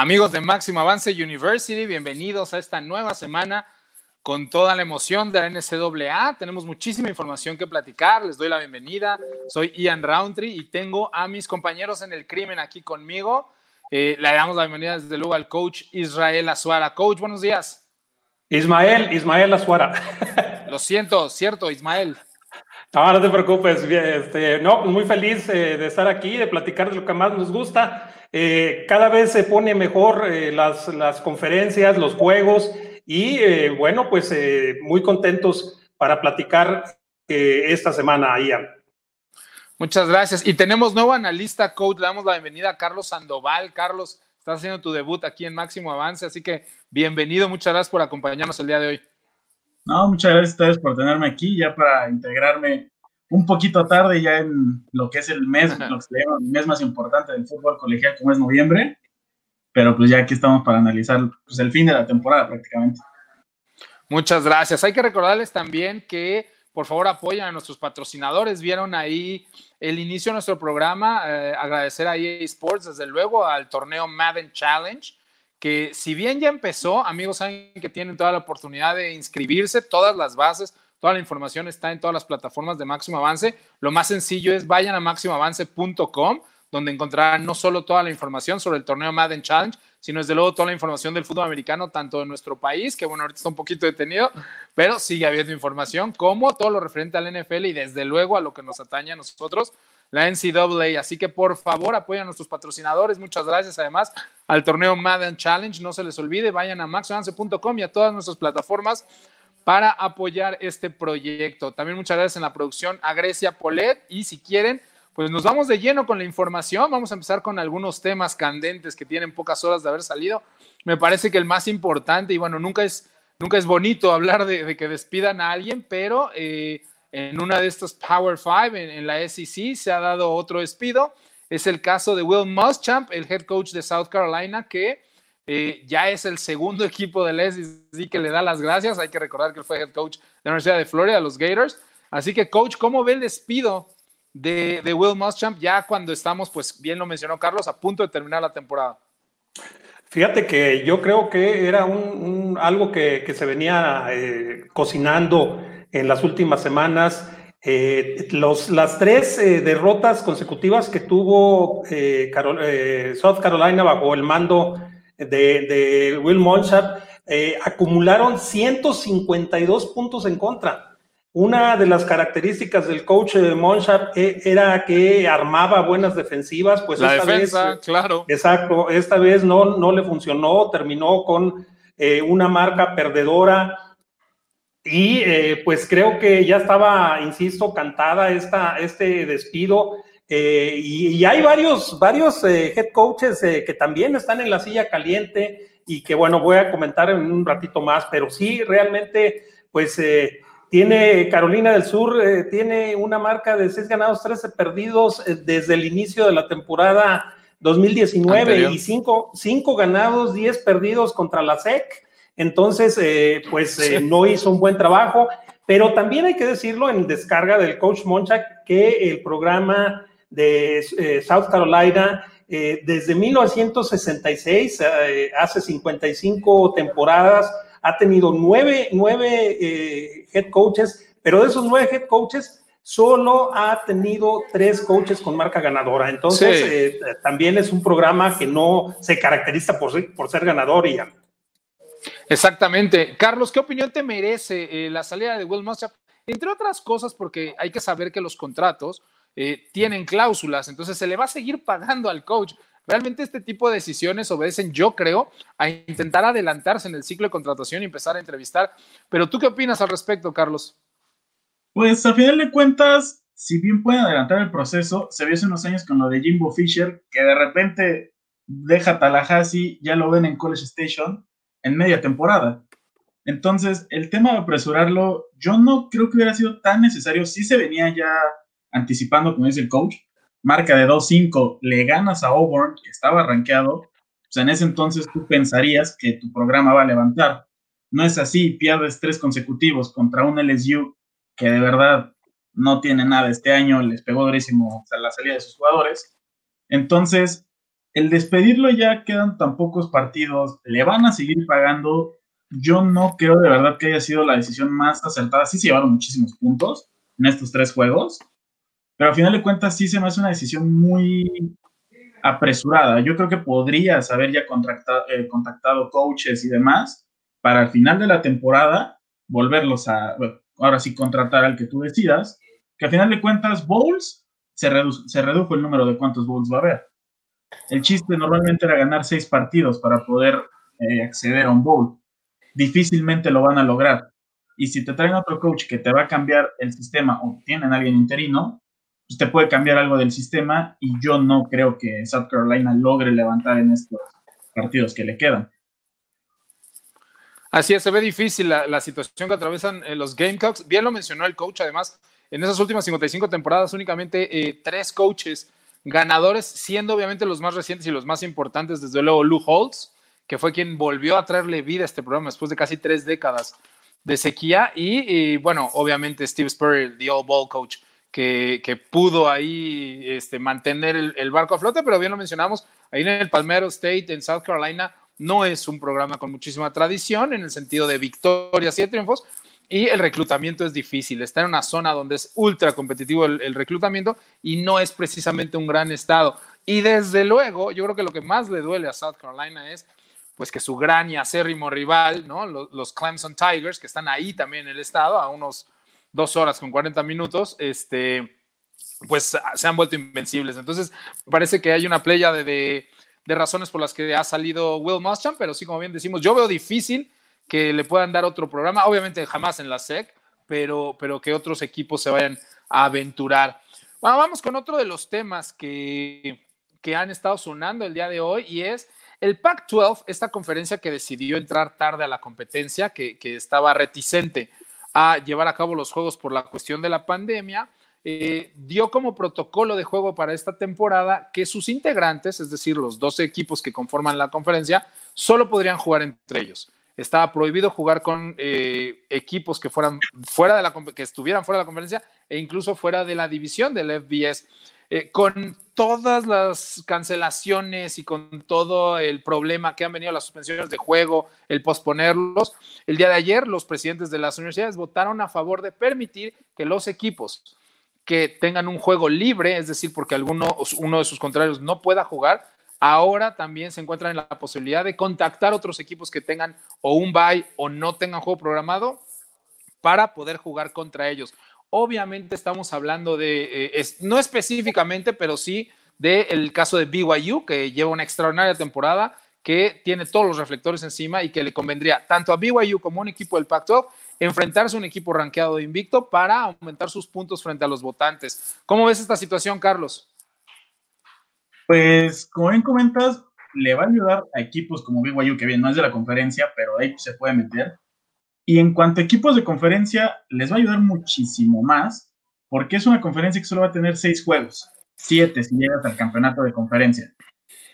Amigos de Máximo Avance University, bienvenidos a esta nueva semana con toda la emoción de la NCAA. Tenemos muchísima información que platicar. Les doy la bienvenida. Soy Ian Roundtree y tengo a mis compañeros en el crimen aquí conmigo. Eh, le damos la bienvenida desde luego al coach Israel Azuara. Coach, buenos días. Ismael, Ismael Azuara. Lo siento, cierto, Ismael. No, no te preocupes. Este, no, muy feliz eh, de estar aquí, de platicar de lo que más nos gusta. Eh, cada vez se pone mejor eh, las, las, conferencias, los juegos y eh, bueno, pues muy contentos para platicar esta semana, Ian. Muchas gracias. Y tenemos nuevo analista, coach. Le damos la bienvenida a Carlos Sandoval. Carlos, estás haciendo tu debut aquí en Máximo Avance, así que bienvenido. Muchas gracias por acompañarnos el día de hoy. No, muchas gracias a ustedes por tenerme aquí ya para integrarme un poquito tarde ya en lo que es el mes, lo que se llama el mes más importante del fútbol colegial, como es noviembre, pero pues ya aquí estamos para analizar pues, el fin de la temporada prácticamente. Muchas gracias. Hay que recordarles también que por favor apoyen a nuestros patrocinadores. Vieron ahí el inicio de nuestro programa. Eh, agradecer a EA Sports, desde luego, al torneo Madden Challenge, que si bien ya empezó, amigos saben que tienen toda la oportunidad de inscribirse, todas las bases Toda la información está en todas las plataformas de Máximo Avance. Lo más sencillo es vayan a máximoavance.com, donde encontrarán no solo toda la información sobre el torneo Madden Challenge, sino desde luego toda la información del fútbol americano, tanto de nuestro país, que bueno, ahorita está un poquito detenido, pero sigue habiendo información, como todo lo referente al NFL y desde luego a lo que nos atañe a nosotros, la NCAA. Así que por favor apoyen a nuestros patrocinadores. Muchas gracias además al torneo Madden Challenge. No se les olvide, vayan a maxavance.com y a todas nuestras plataformas para apoyar este proyecto. También muchas gracias en la producción a Grecia Polet y si quieren, pues nos vamos de lleno con la información. Vamos a empezar con algunos temas candentes que tienen pocas horas de haber salido. Me parece que el más importante, y bueno, nunca es, nunca es bonito hablar de, que despidan a alguien, pero eh, en una de estas Power Five, en, en, la SEC, se ha dado otro despido. Es el caso de Will Muschamp, el head coach de South Carolina, que eh, ya es el segundo equipo de SEC que le da las gracias. Hay que recordar que él fue head coach de la Universidad de Florida, los Gators. Así que, coach, ¿cómo ve el despido de, Will Muschamp ya cuando estamos, pues bien lo mencionó Carlos, a punto de terminar la temporada? Fíjate que yo creo que era un, algo que, se venía eh, cocinando en las últimas semanas. Eh, los, las tres derrotas consecutivas que tuvo South Carolina bajo el mando de, Will Monshap, eh, acumularon 152 puntos en contra. Una de las características del coach de Monshap eh, era que armaba buenas defensivas, pues la defensa, claro. Exacto, esta vez no, no le funcionó, terminó con eh, una marca perdedora y pues creo que ya estaba, insisto, cantada esta, este despido. Eh, y, hay varios, varios eh, head coaches eh, que también están en la silla caliente y que, bueno, voy a comentar en un ratito más, pero sí, realmente, pues tiene Carolina del Sur, tiene una marca de seis ganados, 13 perdidos desde el inicio de la temporada 2019 y cinco, cinco, ganados, 10 perdidos contra la SEC. Entonces, pues no hizo un buen trabajo, pero también hay que decirlo en descarga del coach Monchak que el programa de eh, South Carolina eh, desde 1966, eh, hace 55 temporadas, ha tenido nueve, nueve head coaches, pero de esos nueve head coaches, solo ha tenido tres coaches con marca ganadora. Entonces, también es un programa que no se caracteriza por ser, por ser ganador, Exactamente. Carlos, ¿qué opinión te merece la salida de Will Muschamp? Entre otras cosas, porque hay que saber que los contratos eh, tienen cláusulas, entonces se le va a seguir pagando al coach. Realmente este tipo de decisiones obedecen, yo creo, a intentar adelantarse en el ciclo de contratación y empezar a entrevistar. Pero tú qué opinas al respecto, Carlos? Pues a final de cuentas, si bien pueden adelantar el proceso, se vio hace unos años con lo de Jimbo Fisher, que de repente deja Tallahassee, ya lo ven en College Station en media temporada. Entonces, el tema de apresurarlo, yo no creo que hubiera sido tan necesario. Sí se venía ya anticipando, como dice el coach, marca de 2-5, le ganas a Auburn, que estaba rankeado, pues en ese entonces tú pensarías que tu programa va a levantar. No es así, pierdes tres consecutivos contra un LSU que de verdad no tiene nada este año, les pegó durísimo a la salida de sus jugadores. Entonces, el despedirlo ya quedan tan pocos partidos, le van a seguir pagando. Yo no creo de verdad que haya sido la decisión más acertada. Sí se llevaron muchísimos puntos en estos tres juegos, pero al final de cuentas sí se me hace una decisión muy apresurada. Yo creo que podrías haber ya eh, contactado coaches y demás para al final de la temporada volverlos a, ahora sí, contratar al que tú decidas, que al final de cuentas, bowls, se, se redujo el número de cuántos bowls va a haber. El chiste normalmente era ganar seis partidos para poder eh, acceder a un bowl. Difícilmente lo van a lograr. Y si te traen otro coach que te va a cambiar el sistema o tienen a alguien interino, pues te puede cambiar algo del sistema y yo no creo que South Carolina logre levantar en estos partidos que le quedan. Así es, se ve difícil la, situación que atraviesan eh, los Gamecocks. Bien lo mencionó el coach, además, en esas últimas 55 temporadas únicamente eh, tres coaches ganadores, siendo obviamente los más recientes y los más importantes, desde luego Lou Holtz, que fue quien volvió a traerle vida a este programa después de casi tres décadas de sequía, y, bueno, obviamente Steve Spurrier, the All Ball Coach, que, pudo ahí este, mantener el, el, barco a flote, pero bien lo mencionamos, ahí en el Palmetto State, en South Carolina, no es un programa con muchísima tradición en el sentido de victorias y de triunfos, y el reclutamiento es difícil. Está en una zona donde es ultra competitivo el, reclutamiento y no es precisamente un gran estado. Y desde luego, yo creo que lo que más le duele a South Carolina es pues que su gran y acérrimo rival, ¿no? Los, Clemson Tigers, que están ahí también en el estado, a unos dos horas con 40 minutos, este, pues se han vuelto invencibles. Entonces, parece que hay una playa de de razones por las que ha salido Will Muschamp, pero sí, como bien decimos, yo veo difícil que le puedan dar otro programa, obviamente jamás en la SEC, pero, pero que otros equipos se vayan a aventurar. Bueno, vamos con otro de los temas que, que han estado sonando el día de hoy y es el Pac-12, esta conferencia que decidió entrar tarde a la competencia, que, que estaba reticente a llevar a cabo los juegos por la cuestión de la pandemia, eh, dio como protocolo de juego para esta temporada que sus integrantes, es decir, los 12 equipos que conforman la conferencia, solo podrían jugar entre ellos. Estaba prohibido jugar con eh, equipos que fueran fuera de la que estuvieran fuera de la conferencia e incluso fuera de la división del FBS. Eh, con todas las cancelaciones y con todo el problema que han venido las suspensiones de juego, el posponerlos, el día de ayer los presidentes de las universidades votaron a favor de permitir que los equipos que tengan un juego libre, es decir, porque alguno uno de sus contrarios no pueda jugar, ahora también se encuentran en la posibilidad de contactar otros equipos que tengan o un bye o no tengan juego programado para poder jugar contra ellos. Obviamente estamos hablando de, eh, no específicamente, pero sí del caso de BYU, que lleva una extraordinaria temporada, que tiene todos los reflectores encima y que le convendría tanto a BYU como a un equipo del Pac-12 enfrentarse a un equipo rankeado de invicto para aumentar sus puntos frente a los votantes. ¿Cómo ves esta situación, Carlos? Pues, como bien comentas, le va a ayudar a equipos como BYU, que bien no es de la conferencia, pero ahí se puede meter. Y en cuanto a equipos de conferencia, les va a ayudar muchísimo más, porque es una conferencia que solo va a tener seis juegos, siete si llegas al campeonato de conferencia.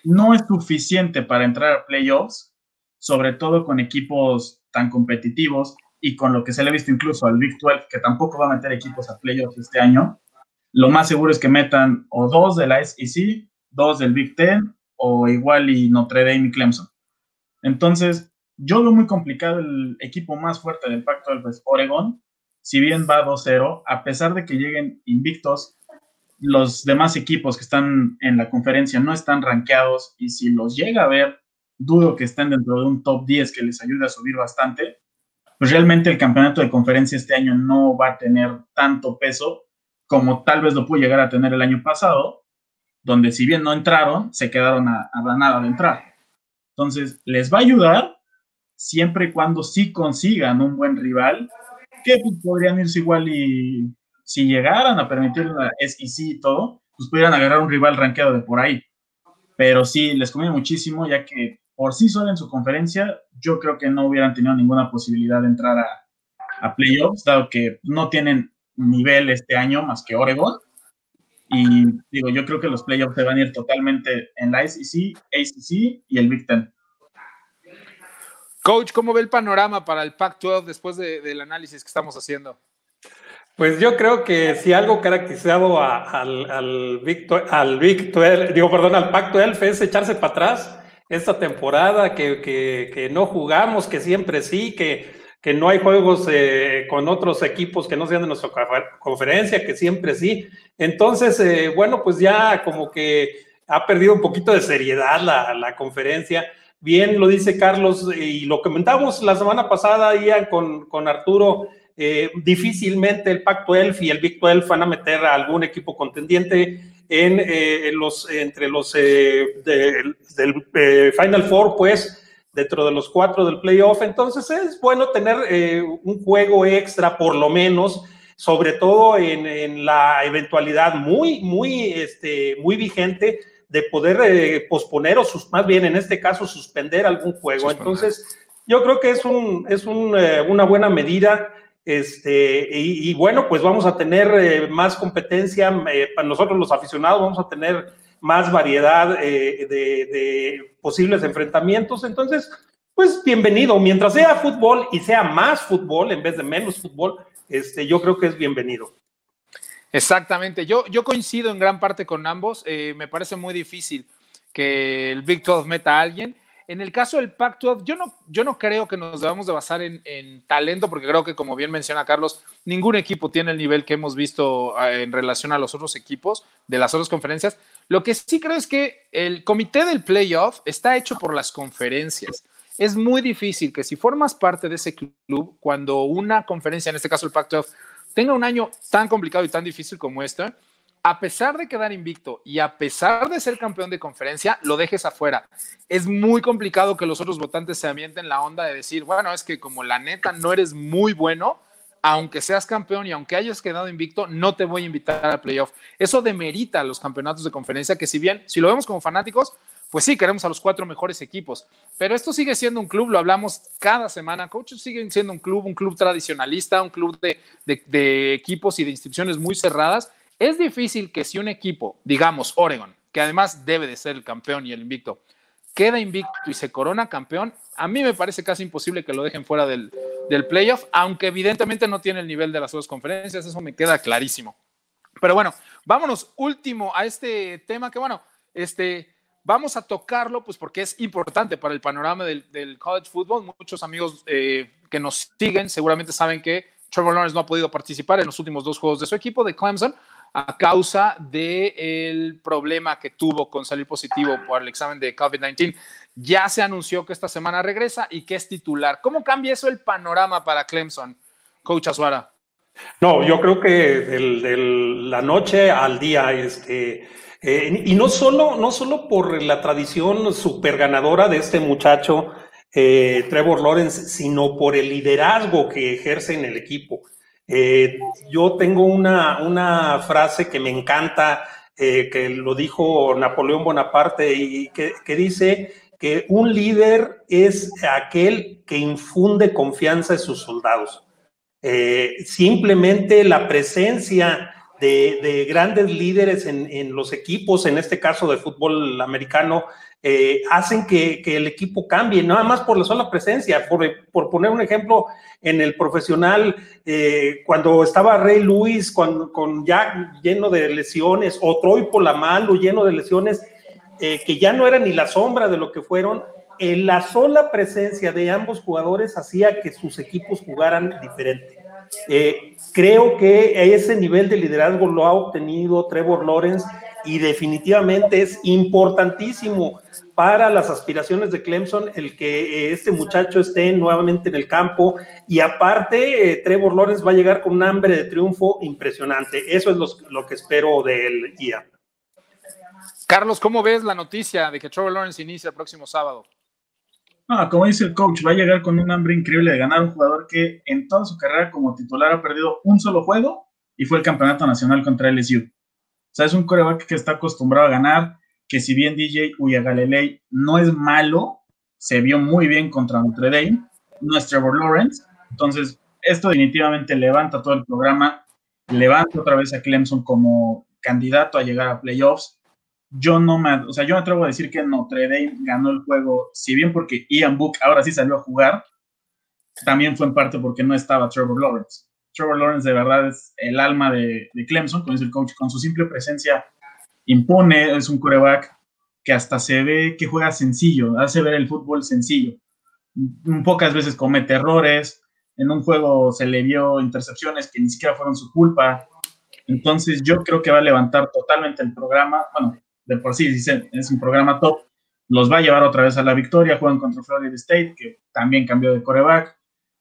No es suficiente para entrar a playoffs, sobre todo con equipos tan competitivos y con lo que se le ha visto incluso al Big 12, que tampoco va a meter equipos a playoffs este año, lo más seguro es que metan o dos de la SEC, dos del Big Ten, o igual y Notre Dame y Clemson. Entonces, yo veo muy complicado el equipo más fuerte del Pacto del es Oregon, si bien va 2-0, a pesar de que lleguen invictos, los demás equipos que están en la conferencia no están rankeados y si los llega a ver, dudo que estén dentro de un top 10 que les ayude a subir bastante pues realmente el campeonato de conferencia este año no va a tener tanto peso como tal vez lo pudo llegar a tener el año pasado, donde si bien no entraron, se quedaron a, a nada de entrar. Entonces, les va a ayudar siempre y cuando sí consigan un buen rival, que pues, podrían irse igual y si llegaran a permitir la y todo, pues pudieran agarrar un rival rankeado de por ahí. Pero sí, les conviene muchísimo, ya que por sí sola en su conferencia, yo creo que no hubieran tenido ninguna posibilidad de entrar a, playoffs, dado que no tienen nivel este año más que Oregon. Y digo, yo creo que los playoffs se van a ir totalmente en la SEC, ACC y el Big Ten. Coach, ¿cómo ve el panorama para el Pac-12 después del análisis que estamos haciendo? Pues yo creo que si algo caracterizado al, al, Victor, al Victor, digo, perdón, al Pacto Elf es echarse para atrás esta temporada, que, que, que no jugamos, que siempre sí, que, que no hay juegos eh, con otros equipos que no sean de nuestra conferencia, que siempre sí. Entonces, eh, bueno, pues ya como que ha perdido un poquito de seriedad la, la conferencia. Bien lo dice Carlos y lo comentamos la semana pasada, Ian, con, con Arturo eh, difícilmente el Pacto Elf y el Big 12 van a meter a algún equipo contendiente en, eh, los, entre los eh, del Final Four, pues dentro de los cuatro del playoff. Entonces es bueno tener un juego extra, por lo menos, sobre todo en, la eventualidad muy, muy, este, muy vigente de poder posponer o sus, más bien en este caso suspender algún juego. Entonces, yo creo que es, un, es un, una buena medida. Este, y, bueno, pues vamos a tener eh, más competencia, eh, para nosotros los aficionados vamos a tener más variedad eh, de, posibles enfrentamientos. Entonces, pues bienvenido. Mientras sea fútbol y sea más fútbol en vez de menos fútbol, este, yo creo que es bienvenido. Exactamente. Yo, yo coincido en gran parte con ambos. me parece muy difícil que el Big 12 meta a alguien. En el caso del Pac-12, yo no, yo no creo que nos debamos de basar en, talento, porque creo que, como bien menciona Carlos, ningún equipo tiene el nivel que hemos visto ah, en relación a los otros equipos de las otras conferencias. Lo que sí creo es que el comité del playoff está hecho por las conferencias. Es muy difícil que si formas parte de ese club, cuando una conferencia, en este caso el Pac-12, tenga un año tan complicado y tan difícil como este, a pesar de quedar invicto y a pesar de ser campeón de conferencia, lo dejes afuera. Es muy complicado que los otros votantes se ambienten la onda de decir, bueno, es que como la neta no eres muy bueno, aunque seas campeón y aunque hayas quedado invicto, no te voy a invitar al playoff. Eso demerita los campeonatos de conferencia, que si bien, si lo vemos como fanáticos, pues sí, queremos a los cuatro mejores equipos, pero esto sigue siendo un club, lo hablamos cada semana, coaches siguen siendo un club, un club tradicionalista, un club de, equipos y de instituciones muy cerradas es difícil que si un equipo, digamos Oregon, que además debe de ser el campeón y el invicto, queda invicto y se corona campeón, a mí me parece casi imposible que lo dejen fuera del, playoff, aunque evidentemente no tiene el nivel de las dos conferencias, eso me queda clarísimo. Pero bueno, vámonos último a este tema que bueno, este, vamos a tocarlo pues porque es importante para el panorama del, college football. Muchos amigos eh, que nos siguen seguramente saben que Trevor Lawrence no ha podido participar en los últimos dos juegos de su equipo de Clemson a causa del problema que tuvo con salir positivo por el examen de COVID-19. Ya se anunció que esta semana regresa y que es titular. ¿Cómo cambia eso el panorama para Clemson, Coach Azuara? No, yo creo que de la noche al día, este, eh, y no solo, no solo por la tradición super ganadora de este muchacho, eh, Trevor Lawrence, sino por el liderazgo que ejerce en el equipo. Eh, yo tengo una, una, frase que me encanta, eh, que lo dijo Napoleón Bonaparte, y que, dice que un líder es aquel que infunde confianza en sus soldados. Simplemente la presencia de, grandes líderes en, en, los equipos, en este caso de fútbol americano, eh, hacen que, el equipo cambie, nada más por la sola presencia. Por, poner un ejemplo, en el profesional, eh, cuando estaba Rey Luis, con, con ya lleno de lesiones, o Troy Polamalu lleno de lesiones, eh, que ya no era ni la sombra de lo que fueron, la sola presencia de ambos jugadores hacía que sus equipos jugaran diferente. Creo que ese nivel de liderazgo lo ha obtenido Trevor Lawrence y definitivamente es importantísimo para las aspiraciones de Clemson el que eh, este muchacho esté nuevamente en el campo y aparte eh, Trevor Lawrence va a llegar con un hambre de triunfo impresionante. Eso es lo, que espero del día. Carlos, ¿cómo ves la noticia de que Trevor Lawrence inicia el próximo sábado? Ah, como dice el coach, va a llegar con un hambre increíble de ganar un jugador que en toda su carrera como titular ha perdido un solo juego y fue el campeonato nacional contra LSU. O sea, es un coreback que está acostumbrado a ganar, que si bien DJ Uyagalelei no es malo, se vio muy bien contra Notre Dame, no es Trevor Lawrence. Entonces, esto definitivamente levanta todo el programa, levanta otra vez a Clemson como candidato a llegar a playoffs. Yo no me, o sea, yo me atrevo a decir que Notre Dame ganó el juego, si bien porque Ian Book ahora sí salió a jugar, también fue en parte porque no estaba Trevor Lawrence. Trevor Lawrence de verdad es el alma de, Clemson, como dice coach, con su simple presencia impone, es un coreback que hasta se ve que juega sencillo, hace ver el fútbol sencillo. Pocas veces comete errores, en un juego se le vio intercepciones que ni siquiera fueron su culpa. Entonces yo creo que va a levantar totalmente el programa. Bueno, de por sí es un programa top. Los va a llevar otra vez a la victoria. Juegan contra Florida State, que también cambió de coreback.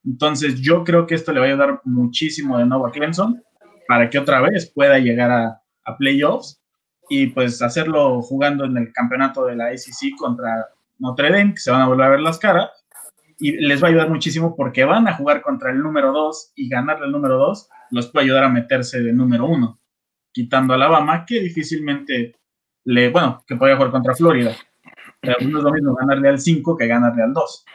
Entonces yo creo que esto le va a ayudar muchísimo de nuevo a Clemson para que otra vez pueda llegar a, a playoffs y pues hacerlo jugando en el campeonato de la ACC contra Notre Dame, que se van a volver a ver las caras y les va a ayudar muchísimo porque van a jugar contra el número 2 y ganarle el número 2 los puede ayudar a meterse de número 1, quitando a Alabama, que difícilmente bueno, que podría jugar contra Florida. Pero lo mismo ganarle al 5 que ganarle al 2.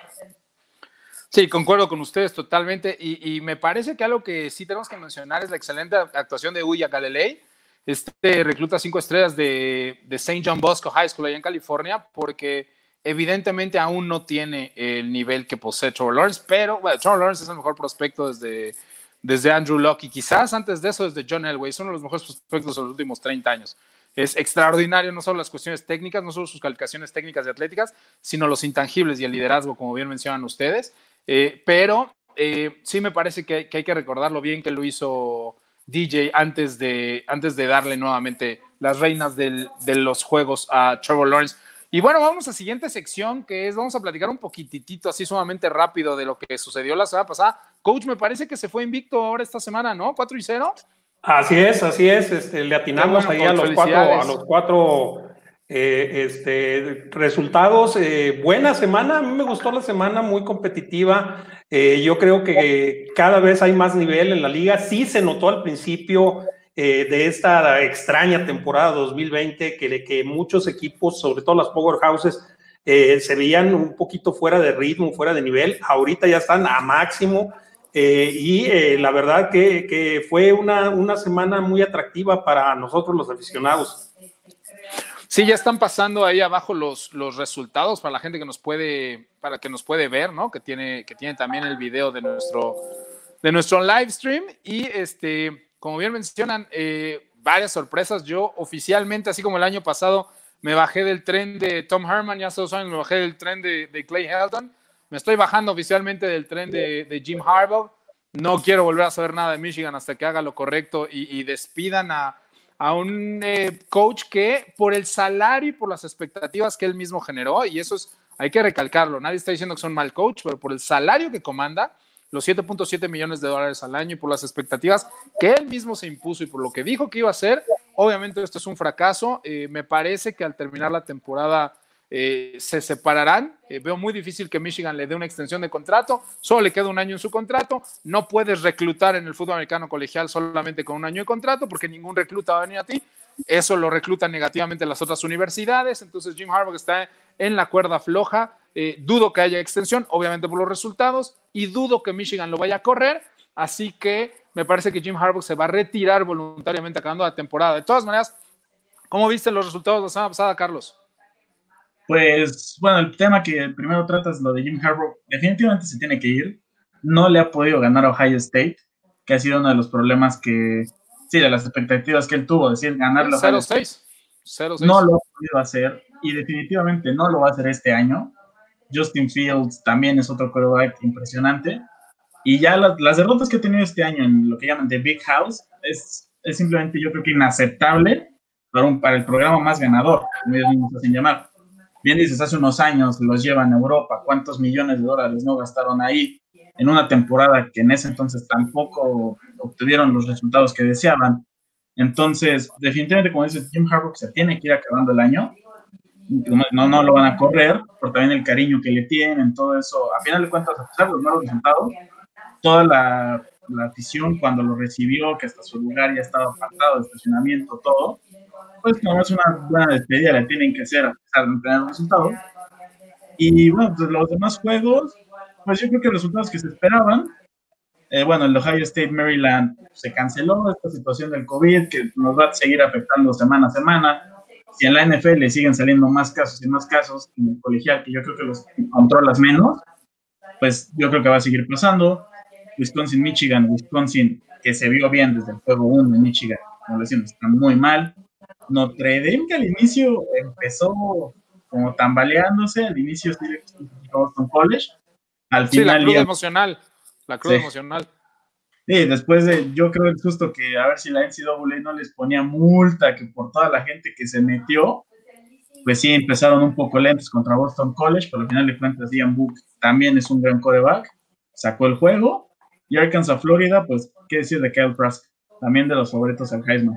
Sí, concuerdo con ustedes totalmente. Y, me parece que algo que sí tenemos que mencionar es la excelente actuación de Uya Galilei, este recluta cinco estrellas de, de St. John Bosco High School allá en California, porque Evidentemente aún no tiene el nivel que posee Trevor Lawrence, pero bueno, Trevor Lawrence es el mejor prospecto desde, desde Andrew Locke y quizás antes de eso desde John Elway. Es uno de los mejores prospectos de los últimos 30 años. Es extraordinario no solo las cuestiones técnicas, no solo sus calificaciones técnicas y atléticas, sino los intangibles y el liderazgo, como bien mencionan ustedes. Eh, pero eh, sí me parece que, hay que recordar lo bien que lo hizo DJ antes de, antes de darle nuevamente las reinas de los juegos a Trevor Lawrence. Y bueno, vamos a la siguiente sección, que es, vamos a platicar un poquitito, así sumamente rápido, de lo que sucedió la semana pasada. Coach, me parece que se fue invicto ahora esta semana, ¿no? 4 y 0. Así es, así es. Este, le atinamos ahí a los, cuatro, a los cuatro eh, este, resultados. Eh, buena semana, a mí me gustó la semana, muy competitiva. Eh, yo creo que cada vez hay más nivel en la liga. Sí se notó al principio de esta extraña temporada 2020 que, que muchos equipos, sobre todo las powerhouses, se veían un poquito fuera de ritmo, fuera de nivel. Ahorita ya están a máximo eh, y la verdad que, que fue una, una semana muy atractiva para nosotros los aficionados. Sí, ya están pasando ahí abajo los, los resultados para la gente que nos puede, para que nos puede ver, ¿no? Que tiene, que tiene también el video de nuestro, de nuestro live stream. Y este, como bien mencionan, eh, varias sorpresas. Yo oficialmente, así como el año pasado, me bajé del tren de Tom Herman, ya hace dos años me bajé del tren de, Clay Helton. Me estoy bajando oficialmente del tren de, Jim Harbaugh. No quiero volver a saber nada de Michigan hasta que haga lo correcto y, despidan a, un eh, coach que por el salario y por las expectativas que él mismo generó, y eso es, hay que recalcarlo, nadie está diciendo que son mal coach, pero por el salario que comanda, los 7.7 millones de dólares al año y por las expectativas que él mismo se impuso y por lo que dijo que iba a hacer, obviamente esto es un fracaso. Eh, me parece que al terminar la temporada eh, se separarán. Eh, veo muy difícil que Michigan le dé una extensión de contrato. Solo le queda un año en su contrato. No puedes reclutar en el fútbol americano colegial solamente con un año de contrato porque ningún recluta va a venir a ti. Eso lo reclutan negativamente las otras universidades. Entonces Jim Harbaugh está en la cuerda floja. Eh, dudo que haya extensión, obviamente por los resultados, y dudo que Michigan lo vaya a correr. Así que me parece que Jim Harbaugh se va a retirar voluntariamente acabando la temporada. De todas maneras, ¿cómo viste los resultados la semana pasada, Carlos? Pues, bueno, el tema que primero tratas, lo de Jim Harbaugh, definitivamente se tiene que ir. No le ha podido ganar a Ohio State, que ha sido uno de los problemas que, sí, de las expectativas que él tuvo, decir, ganarlo. 0-6. No lo ha podido hacer y definitivamente no lo va a hacer este año. Justin Fields también es otro quarterback impresionante. Y ya las, derrotas que ha tenido este año en lo que llaman The Big House es, es simplemente yo creo que inaceptable para, un, para el programa más ganador, como ellos mismos hacen llamar. Bien dices, hace unos años los llevan a Europa, ¿cuántos millones de dólares no gastaron ahí en una temporada que en ese entonces tampoco obtuvieron los resultados que deseaban? Entonces, definitivamente, como dices, Jim Harbaugh se tiene que ir acabando el año no, no lo van a correr, por también el cariño que le tienen, todo eso. A final de cuentas, a pesar de los malos resultados, toda la, la afición cuando lo recibió, que hasta su lugar ya estaba apartado estacionamiento, todo, pues es una buena despedida, le tienen que hacer a pesar de no tener resultados. Y bueno, pues los demás juegos, pues yo creo que los resultados que se esperaban, eh, bueno, el Ohio State Maryland se canceló, esta situación del COVID que nos va a seguir afectando semana a semana si en la NFL siguen saliendo más casos y más casos en el colegial, que yo creo que los controlas menos, pues yo creo que va a seguir pasando. Wisconsin, Michigan, Wisconsin que se vio bien desde el juego 1 en Michigan, como decimos, está muy mal. Notre Dame, que al inicio empezó como tambaleándose, al inicio sí Boston College, al final. Sí, la cruz emocional, la cruz emocional. Sí, después de, yo creo el susto que a ver si la NCAA no les ponía multa, que por toda la gente que se metió, pues sí, empezaron un poco lentos contra Boston College, pero al final de cuentas Ian Book también es un gran coreback, sacó el juego, y Arkansas, Florida, pues, ¿qué decir de Kyle Trask? También de los favoritos al Heisman.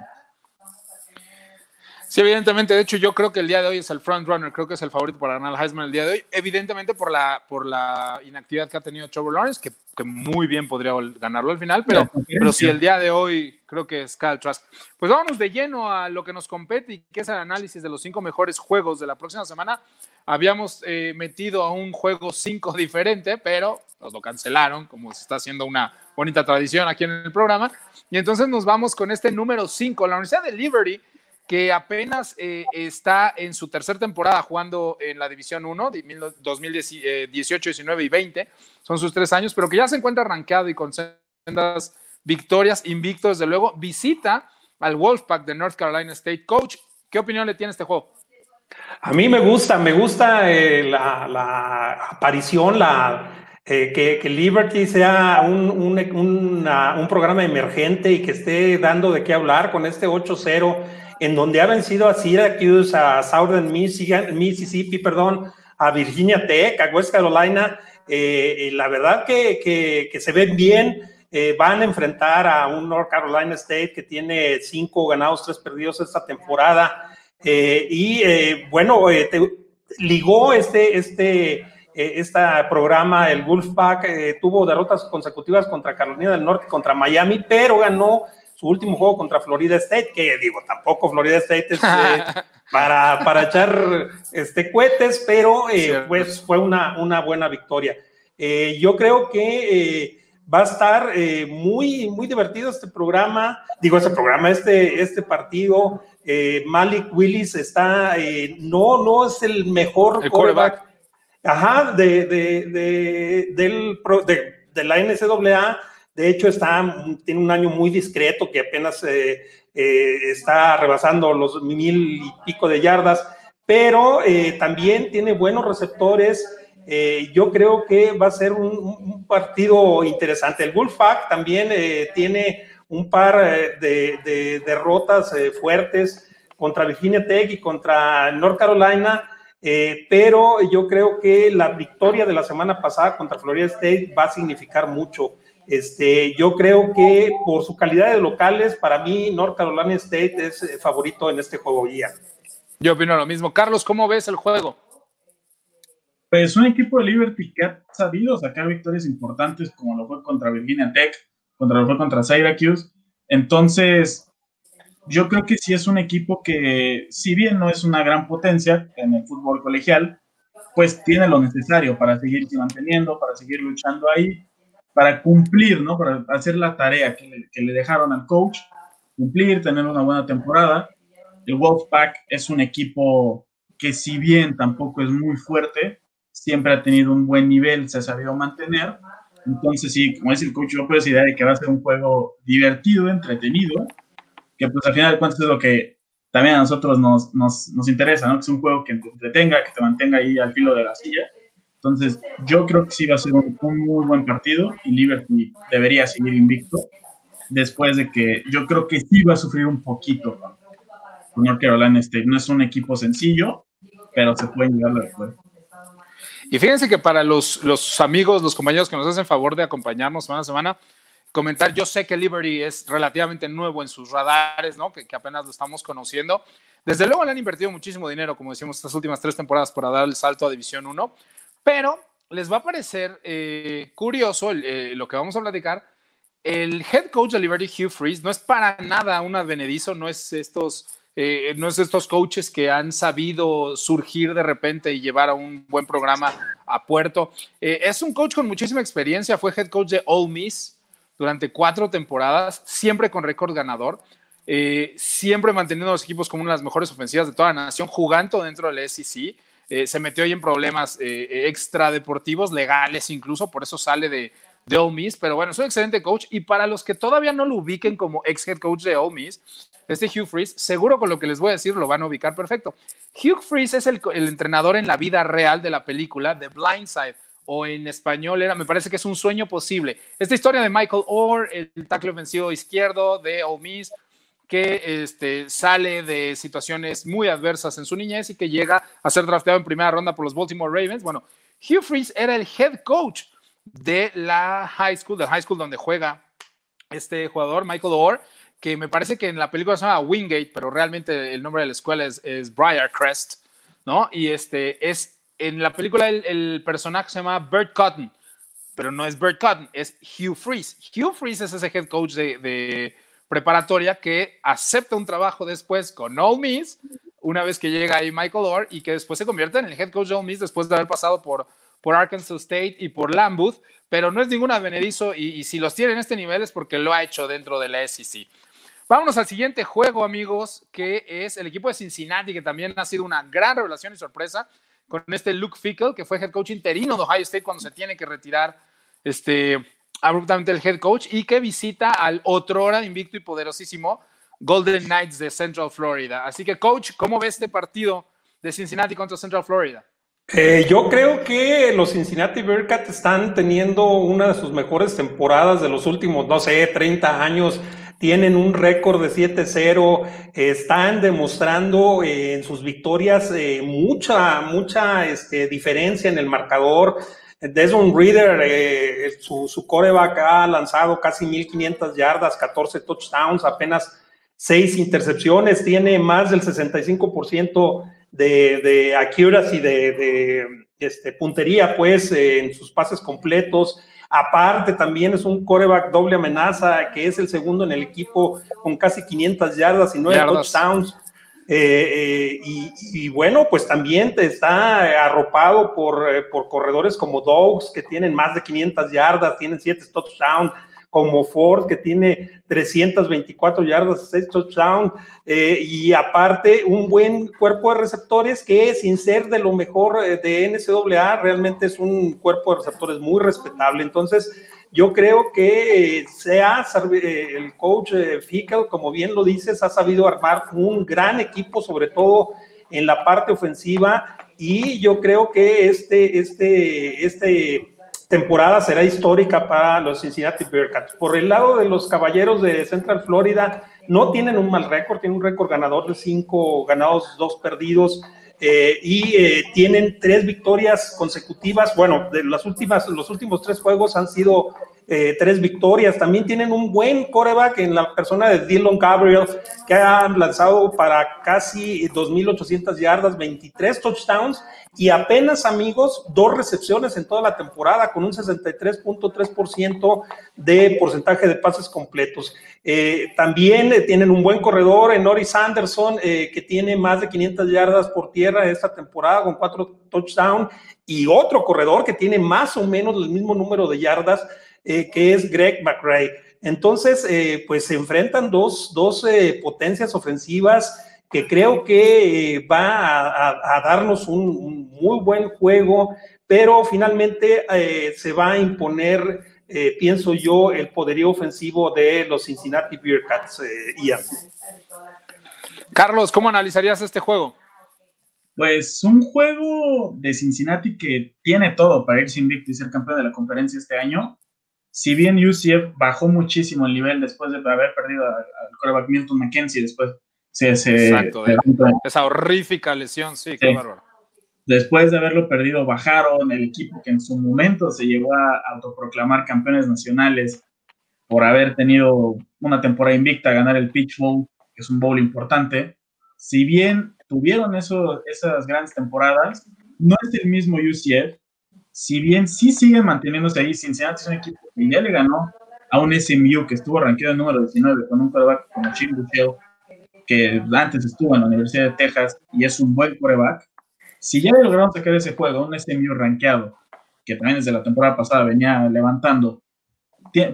Sí, evidentemente. De hecho, yo creo que el día de hoy es el front runner. Creo que es el favorito para ganar el Heisman el día de hoy. Evidentemente por la, por la inactividad que ha tenido Trevor Lawrence, que, que muy bien podría ganarlo al final, pero, pero si el día de hoy creo que es Kyle Trask. Pues vámonos de lleno a lo que nos compete y que es el análisis de los cinco mejores juegos de la próxima semana. Habíamos eh, metido a un juego cinco diferente, pero nos lo cancelaron, como se está haciendo una bonita tradición aquí en el programa. Y entonces nos vamos con este número cinco, la Universidad de Liberty que apenas eh, está en su tercera temporada jugando en la División 1, 2018, 19 y 20, son sus tres años, pero que ya se encuentra rankeado y con sendas victorias, invicto desde luego, visita al Wolfpack de North Carolina State. Coach, ¿qué opinión le tiene este juego? A mí me gusta, me gusta eh, la, aparición, la, eh, que, Liberty sea un, programa emergente y que esté dando de qué hablar con este 8-0 en donde ha vencido a Syracuse, a Southern Michigan, Mississippi, perdón, a Virginia Tech, a West Carolina. Eh, la verdad que, que, se ven bien. Eh, van a enfrentar a un North Carolina State que tiene cinco ganados, tres perdidos esta temporada. Eh, y bueno, ligó este, este, este programa, el Wolfpack, tuvo derrotas consecutivas contra Carolina del Norte, contra Miami, pero ganó su último juego contra Florida State, que digo, tampoco Florida State es eh, para, para echar este, cohetes, pero eh, pues fue una, una buena victoria. Eh, yo creo que va a estar muy, muy divertido este programa, digo, este programa, este, este partido. Malik Willis está, no, no es el mejor quarterback, ajá, de, de, de, del, de, de la NCAA de hecho, está, tiene un año muy discreto que apenas eh, eh, está rebasando los mil y pico de yardas, pero eh, también tiene buenos receptores. yo creo que va a ser un, partido interesante. El Wolfpack también tiene un par de, derrotas fuertes contra Virginia Tech y contra North Carolina. pero yo creo que la victoria de la semana pasada contra Florida State va a significar mucho. Este, yo creo que por su calidad de locales, para mí North Carolina State es eh, favorito en este juego guía. Yo opino lo mismo. Carlos, ¿cómo ves el juego? Pues un equipo de Liberty que ha sabido sacar victorias importantes, como lo fue contra Virginia Tech, contra lo fue contra Syracuse. Entonces, yo creo que sí es un equipo que, si bien no es una gran potencia en el fútbol colegial, pues tiene lo necesario para seguirse manteniendo, para seguir luchando ahí para cumplir, ¿no? Para hacer la tarea que le, dejaron al coach, cumplir, tener una buena temporada. El Wolfpack es un equipo que si bien tampoco es muy fuerte, siempre ha tenido un buen nivel, se ha sabido mantener. Entonces, sí, como dice el coach, puedo idea de que va a ser un juego divertido, entretenido, que pues al final de cuentas es lo que también a nosotros nos, nos, nos interesa, ¿no? Que es un juego que te entretenga, que te mantenga ahí al filo de la silla entonces, yo creo que sí va a ser un, muy buen partido y Liberty debería seguir invicto después de que yo creo que sí va a sufrir un poquito con North Carolina State. No es un equipo sencillo, pero se puede llegar después. Y fíjense que para los, los amigos, los compañeros que nos hacen favor de acompañarnos semana a semana, comentar, yo sé que Liberty es relativamente nuevo en sus radares, ¿no? Que, que, apenas lo estamos conociendo. Desde luego le han invertido muchísimo dinero, como decimos, estas últimas tres temporadas para dar el salto a División 1, pero les va a parecer eh, curioso eh, lo que vamos a platicar. El head coach de Liberty, Hugh Freeze, no es para nada un advenedizo, no es estos, eh, no es estos coaches que han sabido surgir de repente y llevar a un buen programa a puerto. es un coach con muchísima experiencia, fue head coach de Ole Miss durante cuatro temporadas, siempre con récord ganador. siempre manteniendo a los equipos como una de las mejores ofensivas de toda la nación, jugando dentro del SEC. Eh, se metió ahí en problemas eh, extra deportivos, legales incluso, por eso sale de, de Ole Miss, pero bueno, es un excelente coach y para los que todavía no lo ubiquen como ex head coach de Ole Miss, este Hugh Freeze, seguro con lo que les voy a decir lo van a ubicar perfecto. Hugh Freeze es el, el entrenador en la vida real de la película The Blind Side o en español era, me parece que es un sueño posible. Esta historia de Michael Orr, el tackle ofensivo izquierdo de Ole Miss, que este, sale de situaciones muy adversas en su niñez y que llega a ser drafteado en primera ronda por los Baltimore Ravens. Bueno, Hugh Freeze era el head coach de la high school, del high school donde juega este jugador, Michael Orr, que me parece que en la película se llama Wingate, pero realmente el nombre de la escuela es, es Briarcrest, ¿no? Y este es, en la película el, personaje se llama Bert Cotton, pero no es Bert Cotton, es Hugh Freeze. Hugh Freeze es ese head coach de, preparatoria que acepta un trabajo después con Ole Miss, una vez que llega ahí Michael Orr, y que después se convierte en el head coach de Ole Miss después de haber pasado por por Arkansas State y por Lambuth, pero no es ningún advenedizo y, si los tiene en este nivel es porque lo ha hecho dentro de la SEC. Vámonos al siguiente juego, amigos, que es el equipo de Cincinnati, que también ha sido una gran revelación y sorpresa con este Luke Fickle, que fue head coach interino de Ohio State cuando se tiene que retirar este, abruptamente el head coach y que visita al otrora invicto y poderosísimo Golden Knights de Central Florida. Así que, coach, ¿cómo ve este partido de Cincinnati contra Central Florida? Eh, yo creo que los Cincinnati Bearcats están teniendo una de sus mejores temporadas de los últimos, no sé, 30 años. Tienen un récord de 7-0, están demostrando eh, en sus victorias eh, mucha, mucha este, diferencia en el marcador. Desmond Reader, su, su coreback ha lanzado casi 1500 yardas, 14 touchdowns, apenas 6 intercepciones, tiene más del 65% de, de accuracy, de, de este, puntería, pues, en sus pases completos. Aparte, también es un coreback doble amenaza, que es el segundo en el equipo con casi 500 yardas y 9 touchdowns. Eh, eh, y, bueno, pues también está arropado por, eh, por corredores como Dogs, que tienen más de 500 yardas, tienen 7 touchdowns como Ford, que tiene 324 yardas, 6 touchdowns, y aparte un buen cuerpo de receptores que sin ser de lo mejor de NCAA, realmente es un cuerpo de receptores muy respetable. Entonces, yo creo que eh, sea el coach Fickle, como bien lo dices, ha sabido armar un gran equipo, sobre todo en la parte ofensiva, y yo creo que este, este, este temporada será histórica para los Cincinnati Bearcats. Por el lado de los Caballeros de Central Florida, no tienen un mal récord, tienen un récord ganador de cinco ganados, dos perdidos. Eh, y eh, tienen tres victorias consecutivas. Bueno, de las últimas, los últimos tres juegos han sido eh, tres victorias. También tienen un buen coreback en la persona de Dylan Gabriel, que ha lanzado para casi 2.800 yardas, 23 touchdowns y apenas, amigos, dos recepciones en toda la temporada con un 63.3% de porcentaje de pases completos. Eh, también eh, tienen un buen corredor en Norris Anderson, que tiene más de 500 yardas por tierra esta temporada con cuatro touchdowns, y otro corredor que tiene más o menos el mismo número de yardas, que es Greg McRae. Entonces, pues se enfrentan dos, dos potencias ofensivas que creo que eh, va a, darnos un, muy buen juego, pero finalmente eh, se va a imponer, eh, pienso yo, el poderío ofensivo de los Cincinnati Bearcats, Ian. Carlos, ¿cómo analizarías este juego? Pues un juego de Cincinnati que tiene todo para irse invicto y ser campeón de la conferencia este año. Si bien UCF bajó muchísimo el nivel después de haber perdido al, al Milton McKenzie después Sí, Exacto, esa horrífica lesión, sí, qué bárbaro. Después de haberlo perdido, bajaron el equipo que en su momento se llegó a autoproclamar campeones nacionales por haber tenido una temporada invicta, ganar el Pitch Bowl, que es un bowl importante. Si bien tuvieron eso, esas grandes temporadas, no es el mismo UCF. Si bien sí siguen manteniéndose ahí, Cincinnati es un equipo que ya le ganó a un SMU que estuvo rankeado en número 19 con un quarterback como Jim Buchel que antes estuvo en la Universidad de Texas y es un buen coreback, si ya lograron sacar ese juego, un SMU rankeado, que también desde la temporada pasada venía levantando,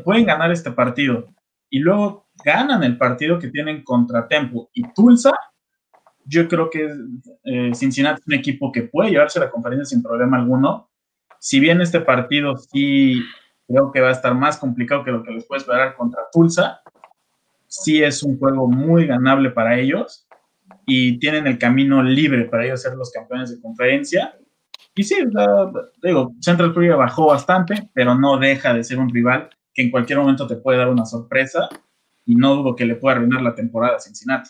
pueden ganar este partido y luego ganan el partido que tienen contra Temple y Tulsa, yo creo que eh, Cincinnati es un equipo que puede llevarse la conferencia sin problema alguno. Si bien este partido sí creo que va a estar más complicado que lo que les puede esperar contra Tulsa. Sí es un juego muy ganable para ellos y tienen el camino libre para ellos ser los campeones de conferencia. Y sí, digo, Central Florida bajó bastante, pero no deja de ser un rival que en cualquier momento te puede dar una sorpresa y no dudo que le pueda arruinar la temporada a Cincinnati.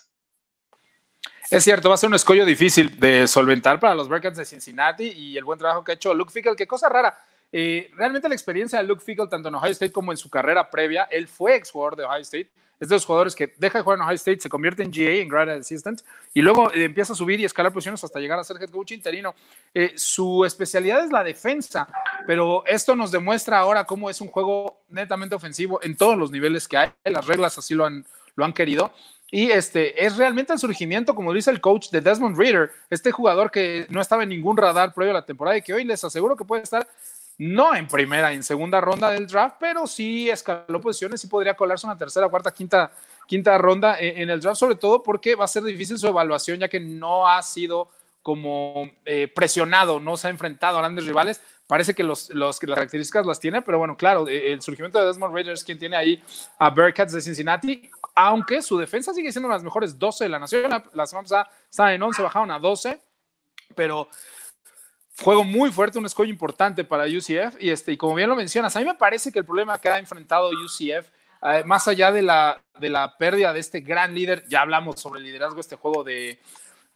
Es cierto, va a ser un escollo difícil de solventar para los Bearcats de Cincinnati y el buen trabajo que ha hecho Luke Fickle. Qué cosa rara. Eh, realmente la experiencia de Luke Fickle, tanto en Ohio State como en su carrera previa, él fue ex jugador de Ohio State. Es de los jugadores que deja de jugar en Ohio State, se convierte en GA, en Grad Assistant, y luego eh, empieza a subir y escalar posiciones hasta llegar a ser head coach interino. Eh, su especialidad es la defensa, pero esto nos demuestra ahora cómo es un juego netamente ofensivo en todos los niveles que hay. Las reglas así lo han, lo han querido. Y este es realmente el surgimiento, como dice el coach de Desmond Reader, este jugador que no estaba en ningún radar previo a la temporada y que hoy les aseguro que puede estar no en primera, en segunda ronda del draft, pero sí escaló posiciones y podría colarse una tercera, cuarta, quinta, quinta ronda en, el draft, sobre todo porque va a ser difícil su evaluación, ya que no ha sido como eh, presionado, no se ha enfrentado a grandes rivales. Parece que, los, las características las tiene, pero bueno, claro, eh, el surgimiento de Desmond Raiders, quien tiene ahí a Bearcats de Cincinnati, aunque su defensa sigue siendo las mejores 12 de la nación. La semana pasada estaban en 11, bajaron a 12, pero juego muy fuerte, un escollo importante para UCF. Y, este, y como bien lo mencionas, a mí me parece que el problema que ha enfrentado UCF, eh, más allá de la, de la pérdida de este gran líder, ya hablamos sobre el liderazgo de este juego de,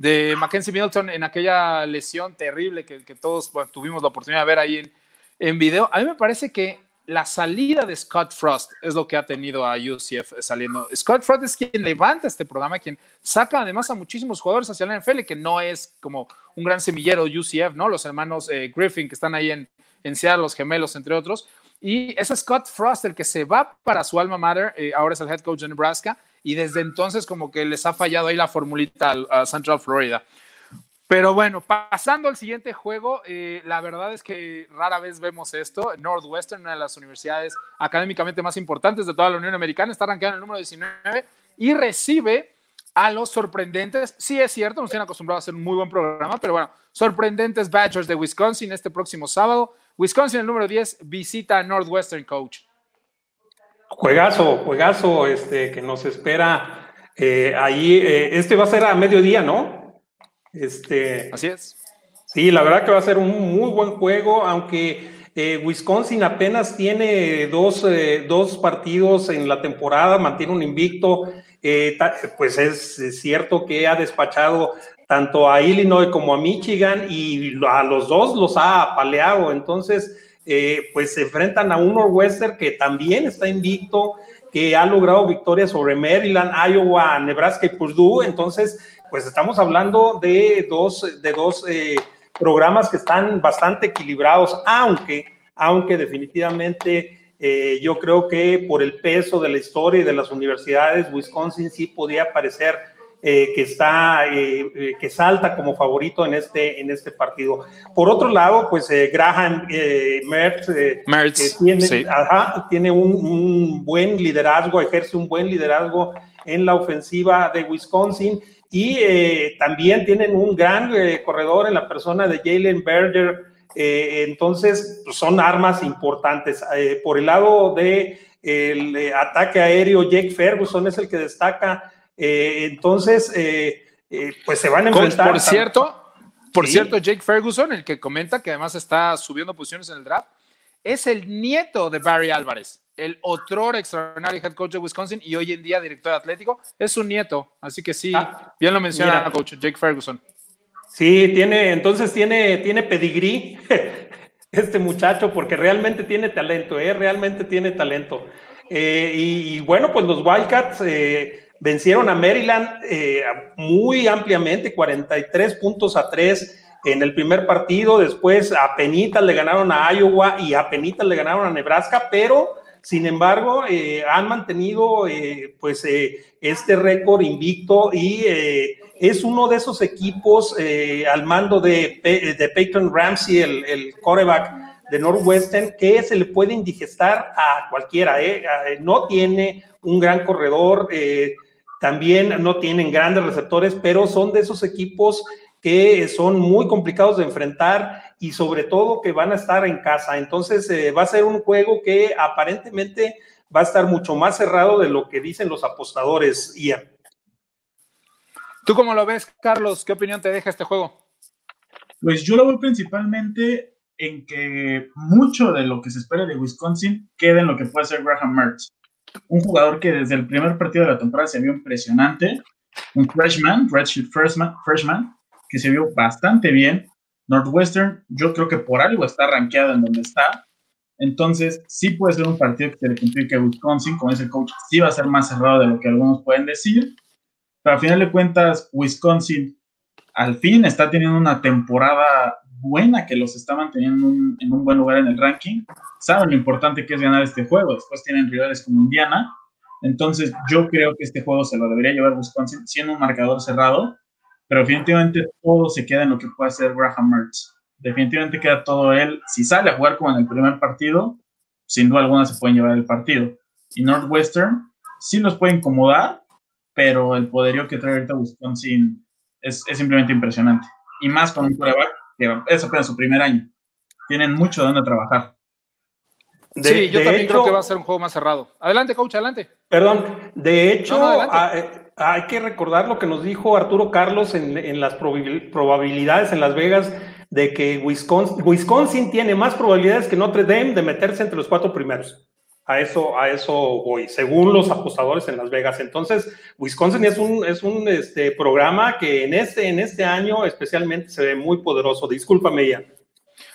de Mackenzie Middleton en aquella lesión terrible que, todos tuvimos la oportunidad de ver ahí en, en video. A mí me parece que la salida de Scott Frost es lo que ha tenido a UCF saliendo. Scott Frost es quien levanta este programa, quien saca además a muchísimos jugadores hacia la NFL, que no es como un gran semillero UCF, ¿no? Los hermanos eh, Griffin que están ahí en, en Seattle, los gemelos, entre otros. Y es Scott Frost el que se va para su alma mater, eh, ahora es el head coach de Nebraska, y desde entonces como que les ha fallado ahí la formulita a Central Florida. Pero bueno, pasando al siguiente juego, eh, la verdad es que rara vez vemos esto. Northwestern, una de las universidades académicamente más importantes de toda la Unión Americana, está rankeada en el número 19 y recibe a los sorprendentes. Sí, es cierto, nos tienen acostumbrados a hacer un muy buen programa, pero bueno, sorprendentes Badgers de Wisconsin este próximo sábado. Wisconsin, el número 10, visita a Northwestern Coach. Juegazo, juegazo este, que nos espera eh, ahí. Eh, este va a ser a mediodía, ¿no? Este, Así es. Sí, la verdad que va a ser un muy buen juego, aunque eh, Wisconsin apenas tiene dos, eh, dos, partidos en la temporada, mantiene un invicto, pues es cierto que ha despachado tanto a Illinois como a Michigan y a los dos los ha apaleado, entonces pues se enfrentan a un Northwestern que también está invicto, que ha logrado victorias sobre Maryland, Iowa, Nebraska y Purdue, entonces pues estamos hablando de dos, de dos eh, programas que están bastante equilibrados, aunque, aunque definitivamente eh, yo creo que por el peso de la historia y de las universidades, Wisconsin sí podía parecer eh, que está, que salta como favorito en este, en este partido. Por otro lado, pues Graham Mertz, tiene, tiene un, un, buen liderazgo, ejerce un buen liderazgo en la ofensiva de Wisconsin y eh, también tienen un gran eh, corredor en la persona de Jalen Berger. Eh, entonces, pues, son armas importantes. por el lado de el ataque aéreo, Jake Ferguson es el que destaca. Entonces, pues se van a enfrentar. Por, cierto, por cierto, Jake Ferguson, el que comenta que además está subiendo posiciones en el draft, es el nieto de Barry Álvarez el otro extraordinario head coach de Wisconsin y hoy en día director atlético, es su nieto. Así que sí, ah, bien lo menciona el coach Jake Ferguson. Sí, tiene, entonces tiene, tiene pedigrí este muchacho porque realmente tiene talento, ¿eh? realmente tiene talento. Eh, y, bueno, pues los Wildcats eh, vencieron a Maryland eh, muy ampliamente, 43 puntos a 3 en el primer partido, después a Penitas le ganaron a Iowa y a Penitas le ganaron a Nebraska, pero sin embargo, eh, han mantenido eh, pues eh, este récord invicto y es uno de esos equipos al mando de, de Peyton Ramsey, el, el coreback de Northwestern, que se le puede indigestar a cualquiera. No tiene un gran corredor, también no tienen grandes receptores, pero son de esos equipos que son muy complicados de enfrentar y sobre todo que van a estar en casa. Entonces eh, va a ser un juego que aparentemente va a estar mucho más cerrado de lo que dicen los apostadores, Ian. ¿Tú cómo lo ves, Carlos? ¿Qué opinión te deja este juego? Pues yo lo veo principalmente en que mucho de lo que se espera de Wisconsin queda en lo que puede ser Graham Mertz. Un jugador que desde el primer partido de la temporada se vio impresionante. Un freshman, redshirt freshman, freshman que se vio bastante bien. Northwestern, yo creo que por algo está rankeado en donde está. Entonces, sí puede ser un partido que se le complique a Wisconsin, con ese coach, sí va a ser más cerrado de lo que algunos pueden decir. Pero al final de cuentas, Wisconsin al fin está teniendo una temporada buena que los está manteniendo en un buen lugar en el ranking. Saben lo importante que es ganar este juego. Después tienen rivales como Indiana. Entonces, yo creo que este juego se lo debería llevar Wisconsin siendo un marcador cerrado pero definitivamente todo se queda en lo que puede hacer Graham Mertz. Definitivamente queda todo él. Si sale a jugar como en el primer partido, sin duda alguna se pueden llevar el partido. Y Northwestern sí los puede incomodar, pero el poderío que trae ahorita Wisconsin es, es simplemente impresionante. Y más con un coreback que es apenas su primer año. Tienen mucho de donde trabajar. sí, yo también creo que va a ser un juego más cerrado. Adelante, coach, adelante. Perdón, de hecho, hay que recordar lo que nos dijo Arturo Carlos en, las probabilidades en Las Vegas de que Wisconsin, Wisconsin, tiene más probabilidades que Notre Dame de meterse entre los cuatro primeros. A eso, a eso voy, según los apostadores en Las Vegas. Entonces, Wisconsin es un, es un este, programa que en este, en este año especialmente se ve muy poderoso. Discúlpame ya.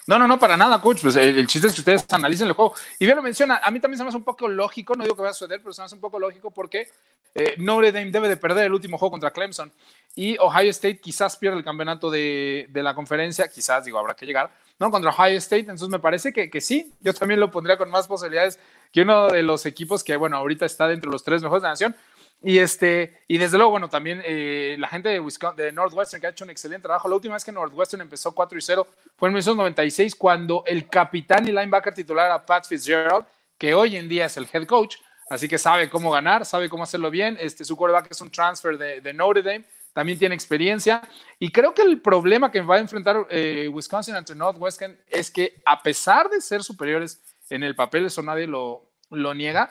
No, no, no, para nada, coach. Pues el, chiste es que ustedes analicen el juego. Y bien lo menciona, a mí también se me hace un poco lógico, no digo que vaya a suceder, pero se me hace un poco lógico porque eh, Notre Dame debe de perder el último juego contra Clemson y Ohio State quizás pierda el campeonato de, de, la conferencia, quizás, digo, habrá que llegar, ¿no? Contra Ohio State, entonces me parece que, que, sí, yo también lo pondría con más posibilidades que uno de los equipos que, bueno, ahorita está dentro de los tres mejores de la nación, y, este, y desde luego, bueno, también eh, la gente de, Wisconsin, de Northwestern que ha hecho un excelente trabajo. La última vez que Northwestern empezó 4 y 0 fue en 1996 cuando el capitán y linebacker titular a Pat Fitzgerald, que hoy en día es el head coach, así que sabe cómo ganar, sabe cómo hacerlo bien. Este, su quarterback es un transfer de, de Notre Dame, también tiene experiencia. Y creo que el problema que va a enfrentar eh, Wisconsin ante Northwestern es que a pesar de ser superiores en el papel, eso nadie lo, lo niega,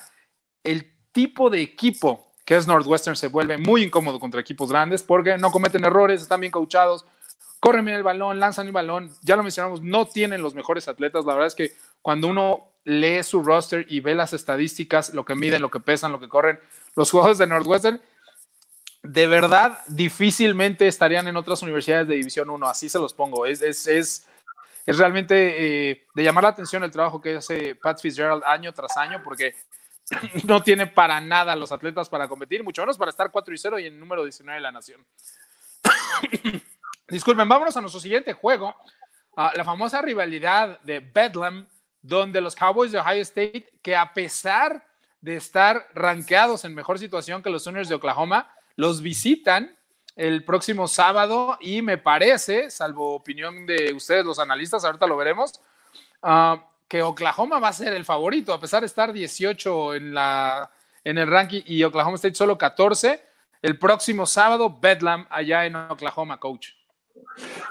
el tipo de equipo que es Northwestern, se vuelve muy incómodo contra equipos grandes porque no cometen errores, están bien coachados, corren bien el balón, lanzan el balón. Ya lo mencionamos, no tienen los mejores atletas. La verdad es que cuando uno lee su roster y ve las estadísticas, lo que miden, lo que pesan, lo que corren, los jugadores de Northwestern, de verdad difícilmente estarían en otras universidades de División 1. Así se los pongo. Es, es, es, es realmente eh, de llamar la atención el trabajo que hace Pat Fitzgerald año tras año, porque no tiene para nada los atletas para competir, mucho menos para estar 4 y 0 y en número 19 de la nación. Disculpen, vámonos a nuestro siguiente juego, la famosa rivalidad de Bedlam, donde los Cowboys de Ohio State, que a pesar de estar rankeados en mejor situación que los Sooners de Oklahoma, los visitan el próximo sábado y me parece, salvo opinión de ustedes los analistas, ahorita lo veremos, uh, que Oklahoma va a ser el favorito, a pesar de estar 18 en, la, en el ranking y Oklahoma State solo 14. El próximo sábado, Bedlam, allá en Oklahoma, coach.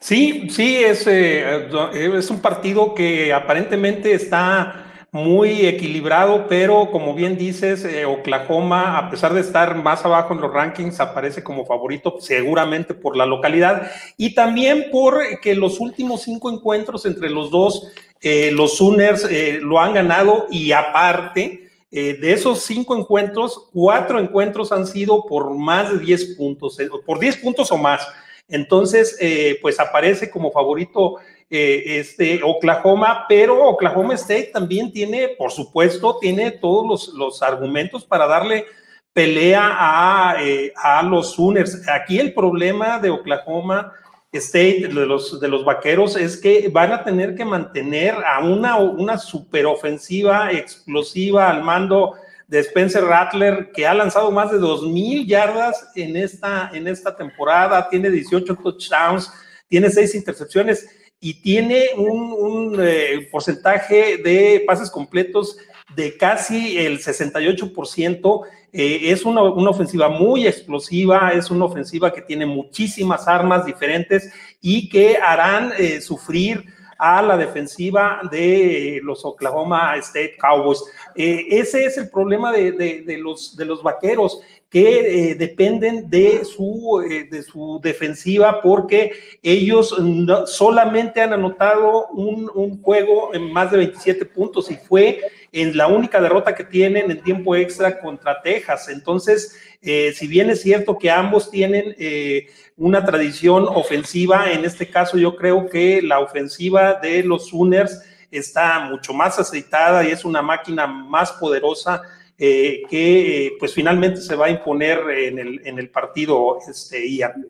Sí, sí, es, eh, es un partido que aparentemente está muy equilibrado, pero como bien dices, eh, Oklahoma, a pesar de estar más abajo en los rankings, aparece como favorito seguramente por la localidad y también por que los últimos cinco encuentros entre los dos eh, los Sooners eh, lo han ganado y aparte de esos cinco encuentros, cuatro encuentros han sido por más de 10 puntos, por 10 puntos o más. Entonces, pues aparece como favorito este Oklahoma, pero Oklahoma State también tiene, por supuesto, tiene todos los, argumentos para darle pelea a, a los Sooners. Aquí el problema de Oklahoma State, de los, de los vaqueros, es que van a tener que mantener a una, una superofensiva explosiva al mando de Spencer Rattler, que ha lanzado más de 2.000 yardas en esta, en esta temporada, tiene 18 touchdowns, tiene 6 intercepciones y tiene un, eh, porcentaje de pases completos de casi el 68%. Eh, es una, ofensiva muy explosiva, es una ofensiva que tiene muchísimas armas diferentes y que harán eh, sufrir a la defensiva de los Oklahoma State Cowboys. Ese es el problema de, los, de los vaqueros que eh, dependen de su, eh, de su defensiva porque ellos solamente han anotado un, juego en más de 27 puntos y fue en la única derrota que tienen en tiempo extra contra Texas. Entonces, eh, si bien es cierto que ambos tienen una tradición ofensiva, en este caso yo creo que la ofensiva de los Sooners está mucho más aceitada y es una máquina más poderosa eh, que pues finalmente se va a imponer en el, en el partido este, Ian.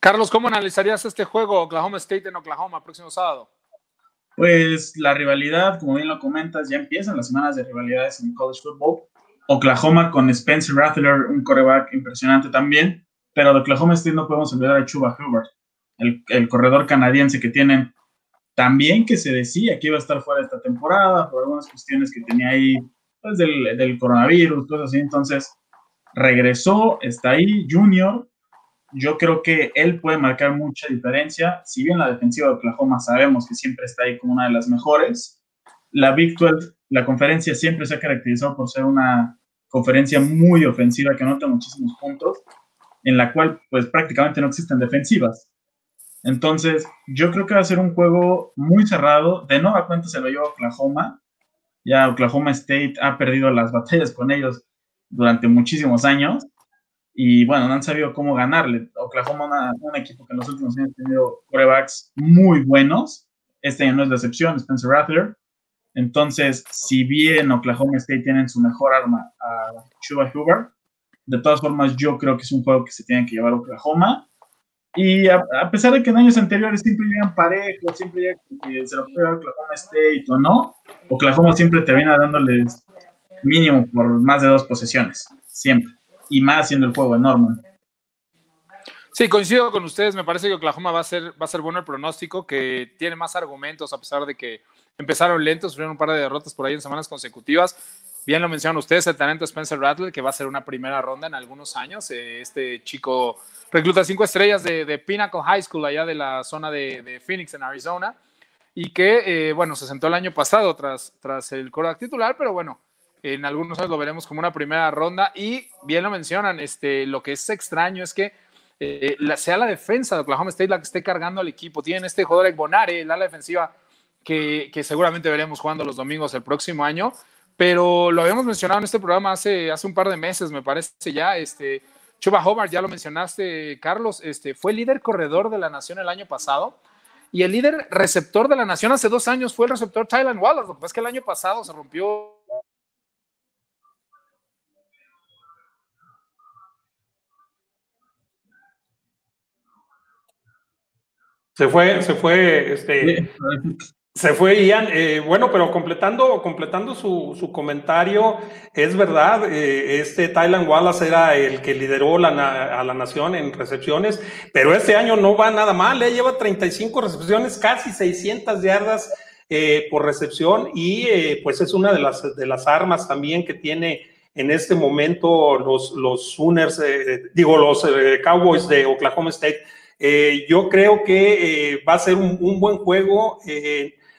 Carlos, ¿cómo analizarías este juego Oklahoma State en Oklahoma próximo sábado? Pues la rivalidad, como bien lo comentas, ya empiezan las semanas de rivalidades en college football. Oklahoma con Spencer Rattler, un coreback impresionante también, pero de Oklahoma State no podemos olvidar a Chuba Hubbard, el, el corredor canadiense que tienen también que se decía que iba a estar fuera esta temporada por algunas cuestiones que tenía ahí, pues del, coronavirus, cosas así. Entonces, regresó, está ahí, Junior. Yo creo que él puede marcar mucha diferencia. Si bien la defensiva de Oklahoma sabemos que siempre está ahí como una de las mejores, la Big 12, la conferencia siempre se ha caracterizado por ser una conferencia muy ofensiva que anota muchísimos puntos, en la cual pues prácticamente no existen defensivas. Entonces, yo creo que va a ser un juego muy cerrado. De nueva cuenta se lo lleva Oklahoma. Ya Oklahoma State ha perdido las batallas con ellos durante muchísimos años. Y bueno, no han sabido cómo ganarle. Oklahoma, un equipo que en los últimos años ha tenido corebacks muy buenos. Este año no es la excepción, Spencer Rattler. Entonces, si bien Oklahoma State tienen su mejor arma a Chuba Hubbard, de todas formas, yo creo que es un juego que se tiene que llevar Oklahoma. Y a, pesar de que en años anteriores siempre llegan parejos, siempre llegan se lo puede Oklahoma State o no, Oklahoma siempre termina dándoles mínimo por más de dos posesiones, siempre. Y más siendo el juego enorme. Sí, coincido con ustedes. Me parece que Oklahoma va a ser, va a ser bueno el pronóstico, que tiene más argumentos a pesar de que empezaron lentos, sufrieron un par de derrotas por ahí en semanas consecutivas. Bien lo mencionan ustedes, el talento Spencer Rattler, que va a ser una primera ronda en algunos años. Eh, este chico recluta cinco estrellas de, de, Pinnacle High School, allá de la zona de, Phoenix, en Arizona, y que, eh, bueno, se sentó el año pasado tras, tras el quarterback titular, pero bueno, en algunos años lo veremos como una primera ronda. Y bien lo mencionan, este, lo que es extraño es que eh, la, sea la defensa de Oklahoma State la que esté cargando al equipo. Tienen este jugador Bonare, el ala defensiva, que, que seguramente veremos jugando los domingos el próximo año pero lo habíamos mencionado en este programa hace, hace un par de meses, me parece ya. Este, Chuba Hobart, ya lo mencionaste, Carlos, este, fue líder corredor de la nación el año pasado. Y el líder receptor de la nación hace dos años fue el receptor Tylan Wallace. Lo que pasa es que el año pasado se rompió Se fue, se fue, este, se fue Ian. Eh, bueno, pero completando, completando su, su comentario, es verdad, eh, este Tylan Wallace era el que lideró la, a la nación en recepciones, pero este año no va nada mal, eh, lleva 35 recepciones, casi 600 yardas eh, por recepción y pues es una de las, de las armas también que tiene en este momento los, los Sooners, digo, los Cowboys de Oklahoma State. yo creo que va a ser un, un buen juego.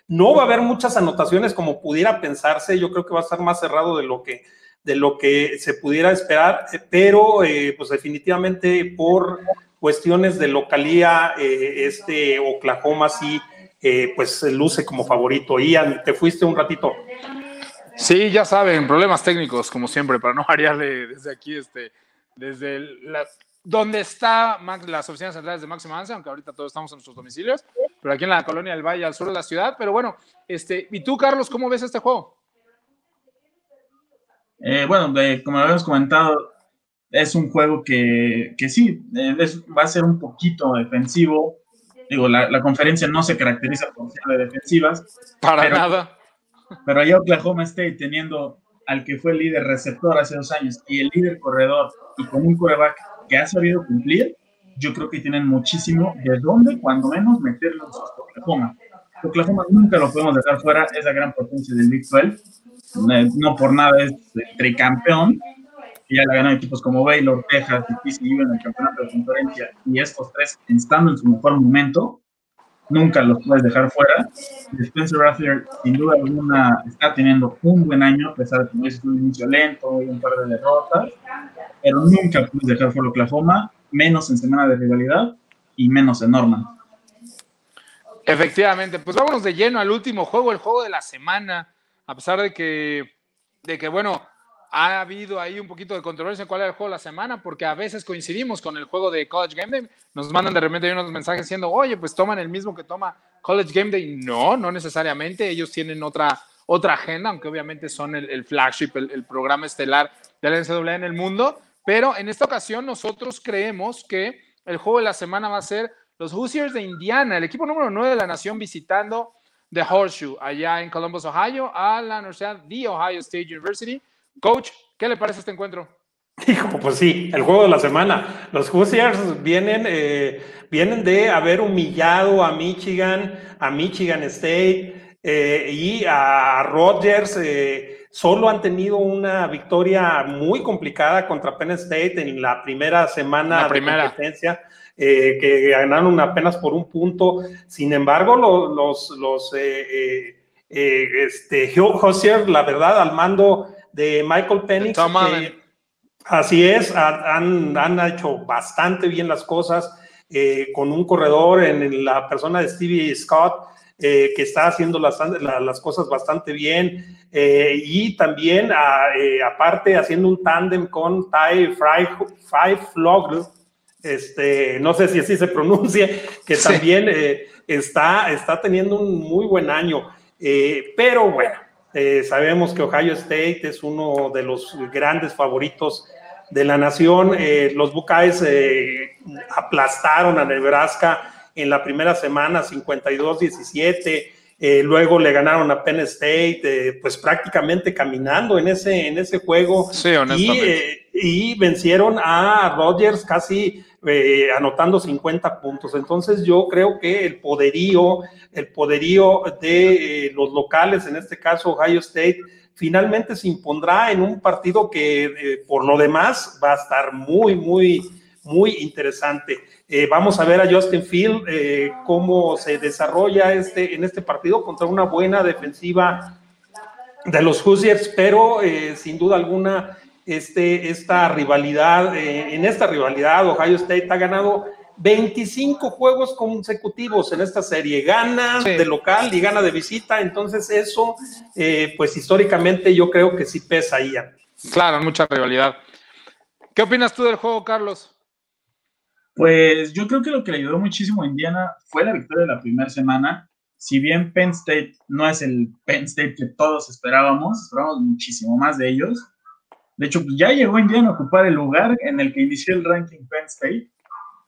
No va a haber muchas anotaciones como pudiera pensarse, yo creo que va a estar más cerrado de lo que, de lo que se pudiera esperar, pero eh, pues definitivamente por cuestiones de localía, eh, este Oklahoma sí, eh, pues luce como favorito. Ian, te fuiste un ratito. Sí, ya saben, problemas técnicos, como siempre, para no variarle desde aquí, este, desde la, donde está las oficinas centrales de Máxima Ansia, aunque ahorita todos estamos en nuestros domicilios, pero aquí en la colonia del Valle, al sur de la ciudad. Pero bueno, este, ¿y tú, Carlos, cómo ves este juego? Eh, bueno, como habíamos comentado, es un juego que, que sí, eh, va a ser un poquito defensivo. Digo, la, conferencia no se caracteriza por ser de defensivas. Para nada. Pero allá Oklahoma State teniendo al que fue el líder receptor hace dos años y el líder corredor y con un coreback que ha sabido cumplir, yo creo que tienen muchísimo de dónde, cuando menos, meterlo en Oklahoma. Oklahoma nunca lo podemos dejar fuera, esa gran potencia del Big 12. No por nada es tricampeón. Ya le ganado equipos como Baylor, Texas y TCU en el campeonato de conferencia. Y estos tres estando en su mejor momento. nunca los puedes dejar fuera. Spencer Rattler, sin duda alguna, está teniendo un buen año, a pesar de que es un inicio lento y un par de derrotas, pero nunca puedes dejar fuera Oklahoma, menos en semana de rivalidad y menos en Norman. Efectivamente, pues vámonos de lleno al último juego, el juego de la semana, a pesar de que, de que bueno, ha habido ahí un poquito de controversia en cuál era el juego de la semana, porque a veces coincidimos con el juego de College Game Day. Nos mandan de repente unos mensajes diciendo, oye, pues toman el mismo que toma College Game Day. No, no necesariamente. Ellos tienen otra, otra agenda, aunque obviamente son el, flagship, el, programa estelar de la NCAA en el mundo. Pero en esta ocasión nosotros creemos que el juego de la semana va a ser los Hoosiers de Indiana, el equipo número 9 de la nación visitando The Horseshoe allá en Columbus, Ohio, a la Universidad de Ohio State University Coach, ¿qué le parece este encuentro? Hijo, pues sí, el juego de la semana. Los Hoosiers vienen, eh, vienen de haber humillado a Michigan, a Michigan State eh, y a Rogers. Eh, solo han tenido una victoria muy complicada contra Penn State en la primera semana de competencia. que ganaron apenas por un punto. Sin embargo, los, los, este, Hoosiers, la verdad, al mando de Michael Penix. así es, han, han, hecho bastante bien las cosas eh, con un corredor en, la persona de Stevie Scott. Eh, que está haciendo las, las, cosas bastante bien eh, y también aparte haciendo un tándem con Ty Five Flogl, este, no sé si así se pronuncie, que también está, está teniendo un muy buen año. pero bueno, eh, sabemos que Ohio State es uno de los grandes favoritos de la nación. Eh, los Buckeyes eh, aplastaron a Nebraska en la primera semana 52-17. luego le ganaron a Penn State, pues prácticamente caminando en ese, en ese juego. Sí, honestamente. Y, y vencieron a Rodgers casi eh, anotando 50 puntos. Entonces yo creo que el poderío, el poderío de eh, los locales, en este caso Ohio State, finalmente se impondrá en un partido que eh, por lo demás va a estar muy, muy, muy interesante. Vamos a ver a Justin Field cómo se desarrolla este, en este partido contra una buena defensiva de los Hoosiers, pero sin duda alguna este, esta rivalidad, eh, en esta rivalidad Ohio State ha ganado 25 juegos consecutivos en esta serie, gana de local y gana de visita, entonces eso, eh, pues históricamente yo creo que sí pesa ahí. Claro, mucha rivalidad. ¿Qué opinas tú del juego, Carlos? Pues yo creo que lo que le ayudó muchísimo a Indiana fue la victoria de la primera semana. Si bien Penn State no es el Penn State que todos esperábamos, esperábamos muchísimo más de ellos de hecho, pues, ya llegó Indiana a ocupar el lugar en el que inició el ranking Penn State.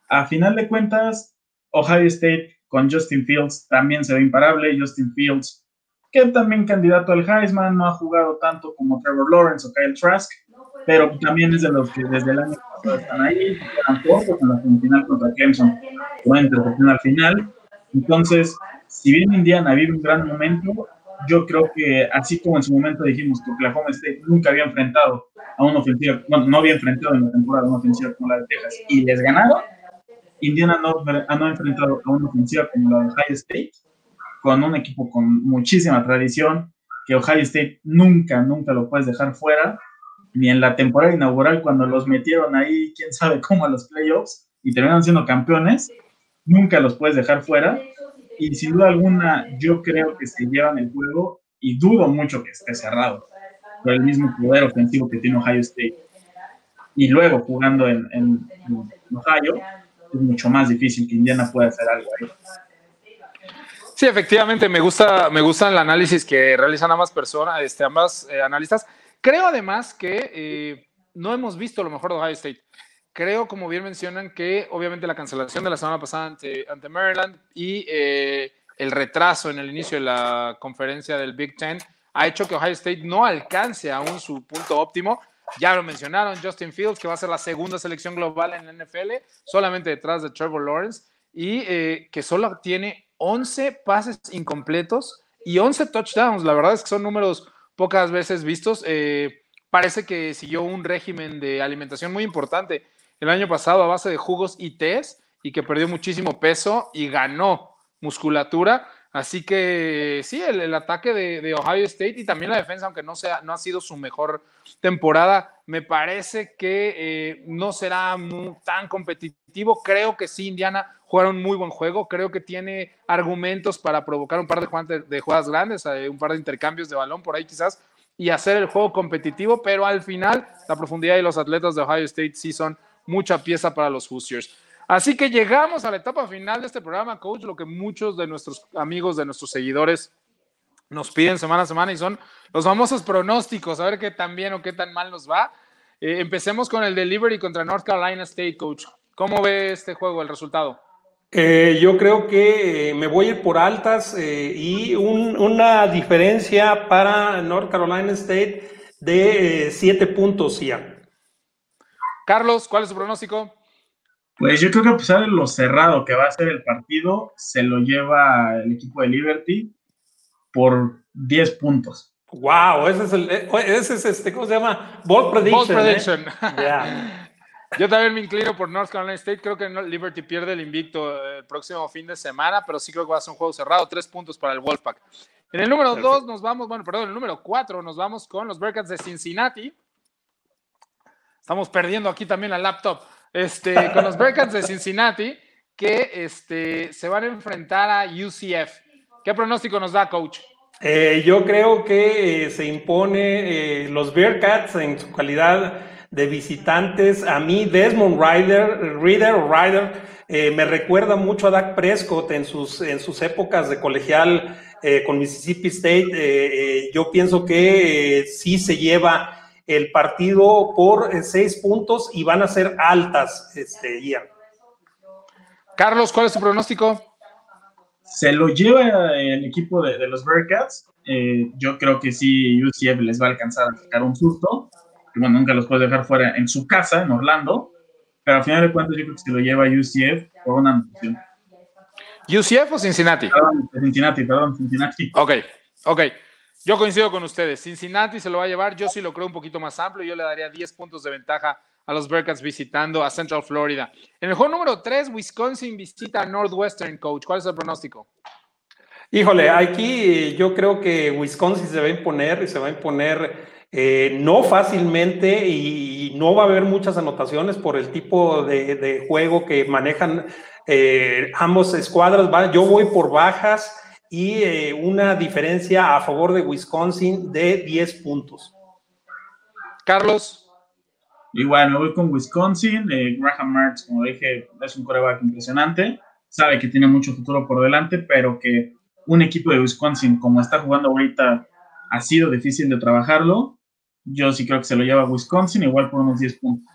A final de cuentas, Ohio State con Justin Fields también se ve imparable. Justin Fields, que también candidato al Heisman, no ha jugado tanto como Trevor Lawrence o Kyle Trask, pero también es de los que desde el año están ahí, tampoco con la semifinal contra Clemson, con intercepción al final. Entonces, si bien Indiana vive un gran momento, yo creo que así como en su momento dijimos que Oklahoma State nunca había enfrentado a una ofensiva, bueno, no había enfrentado en la temporada una ofensiva como la de Texas y les ganaron, Indiana no, ha enfrentado a una ofensiva como la de Ohio State, con un equipo con muchísima tradición, que Ohio State nunca, nunca lo puedes dejar fuera, ni en la temporada inaugural cuando los metieron ahí, quién sabe cómo a los playoffs y terminaron siendo campeones, nunca los puedes dejar fuera y sin duda alguna yo creo que se llevan el juego y dudo mucho que esté cerrado por el mismo poder ofensivo que tiene Ohio State. Y luego jugando en, Ohio es mucho más difícil que Indiana pueda hacer algo ahí. Sí, efectivamente, me gusta, me gusta el análisis que realizan ambas personas, este, ambas eh, analistas. Creo además que eh, no hemos visto lo mejor de Ohio State. Creo, como bien mencionan, que obviamente la cancelación de la semana pasada ante, Maryland y eh, el retraso en el inicio de la conferencia del Big Ten ha hecho que Ohio State no alcance aún su punto óptimo. Ya lo mencionaron, Justin Fields, que va a ser la segunda selección global en la NFL, solamente detrás de Trevor Lawrence, y eh, que solo tiene 11 pases incompletos y 11 touchdowns. La verdad es que son números pocas veces vistos. Eh, parece que siguió un régimen de alimentación muy importante el año pasado a base de jugos y tés y que perdió muchísimo peso y ganó musculatura. Así que sí, el, ataque de, Ohio State y también la defensa, aunque no, sea, no ha sido su mejor temporada, me parece que eh, no será tan competitivo. Creo que sí, Indiana jugaron un muy buen juego. Creo que tiene argumentos para provocar un par de, de jugadas grandes, eh, un par de intercambios de balón por ahí quizás y hacer el juego competitivo, pero al final la profundidad y los atletas de Ohio State sí son mucha pieza para los Hoosiers. Así que llegamos a la etapa final de este programa, coach, lo que muchos de nuestros amigos, de nuestros seguidores nos piden semana a semana y son los famosos pronósticos, a ver qué tan bien o qué tan mal nos va. Eh, empecemos con el delivery contra North Carolina State, coach. ¿Cómo ve este juego, el resultado? Eh, yo creo que eh, me voy a ir por altas y una diferencia para North Carolina State de siete puntos ya. Carlos, ¿cuál es su pronóstico? Pues yo creo que a pesar de lo cerrado que va a ser el partido, se lo lleva el equipo de Liberty por 10 puntos. Wow, ese es el, eh, ese es este, ¿cómo se llama? Ball prediction. Ball prediction. ¿eh? Yo también me inclino por North Carolina State. Creo que Liberty pierde el invicto eh, el próximo fin de semana, pero sí creo que va a ser un juego cerrado. Tres puntos para el Wolfpack. En el número dos nos vamos, bueno, perdón, en el número cuatro nos vamos con los Bearcats de Cincinnati. Estamos perdiendo aquí también la laptop este, con los Bearcats de Cincinnati, que este, se van a enfrentar a UCF. ¿Qué pronóstico nos da, coach? Eh, yo creo que eh, se impone eh, los Bearcats en su calidad de visitantes. A mí, Desmond Ryder, Reader o Ryder, me recuerda mucho a Dak Prescott en sus, en sus épocas de colegial con Mississippi State. yo pienso que sí se lleva el partido por eh, seis puntos y van a ser altas, este, Ian. Carlos, ¿cuál es tu pronóstico? Se lo lleva el equipo de, los Bearcats. Eh, yo creo que sí, UCF les va a alcanzar a sacar un susto. Que bueno, nunca los puede dejar fuera en su casa, en Orlando. Pero al final de cuentas, yo creo que se lo lleva UCF por una anotación. ¿UCF o Cincinnati? Perdón, Cincinnati, perdón, Cincinnati. Ok, ok. Yo coincido con ustedes. Cincinnati se lo va a llevar. Yo sí lo creo un poquito más amplio. Yo le daría 10 puntos de ventaja a los Bearcats visitando a Central Florida. En el juego número 3, Wisconsin visita a Northwestern, coach. ¿Cuál es el pronóstico? Híjole, aquí yo creo que Wisconsin se va a imponer y se va a imponer eh, no fácilmente y no va a haber muchas anotaciones por el tipo de, juego que manejan eh, ambos escuadras. yo voy por bajas y eh, una diferencia a favor de Wisconsin de 10 puntos. Carlos. Igual, me voy con Wisconsin. Eh, Graham Marks, como dije, es un coreback impresionante. Sabe que tiene mucho futuro por delante, pero que un equipo de Wisconsin, como está jugando ahorita, ha sido difícil de trabajarlo. Yo sí creo que se lo lleva Wisconsin, igual por unos 10 puntos.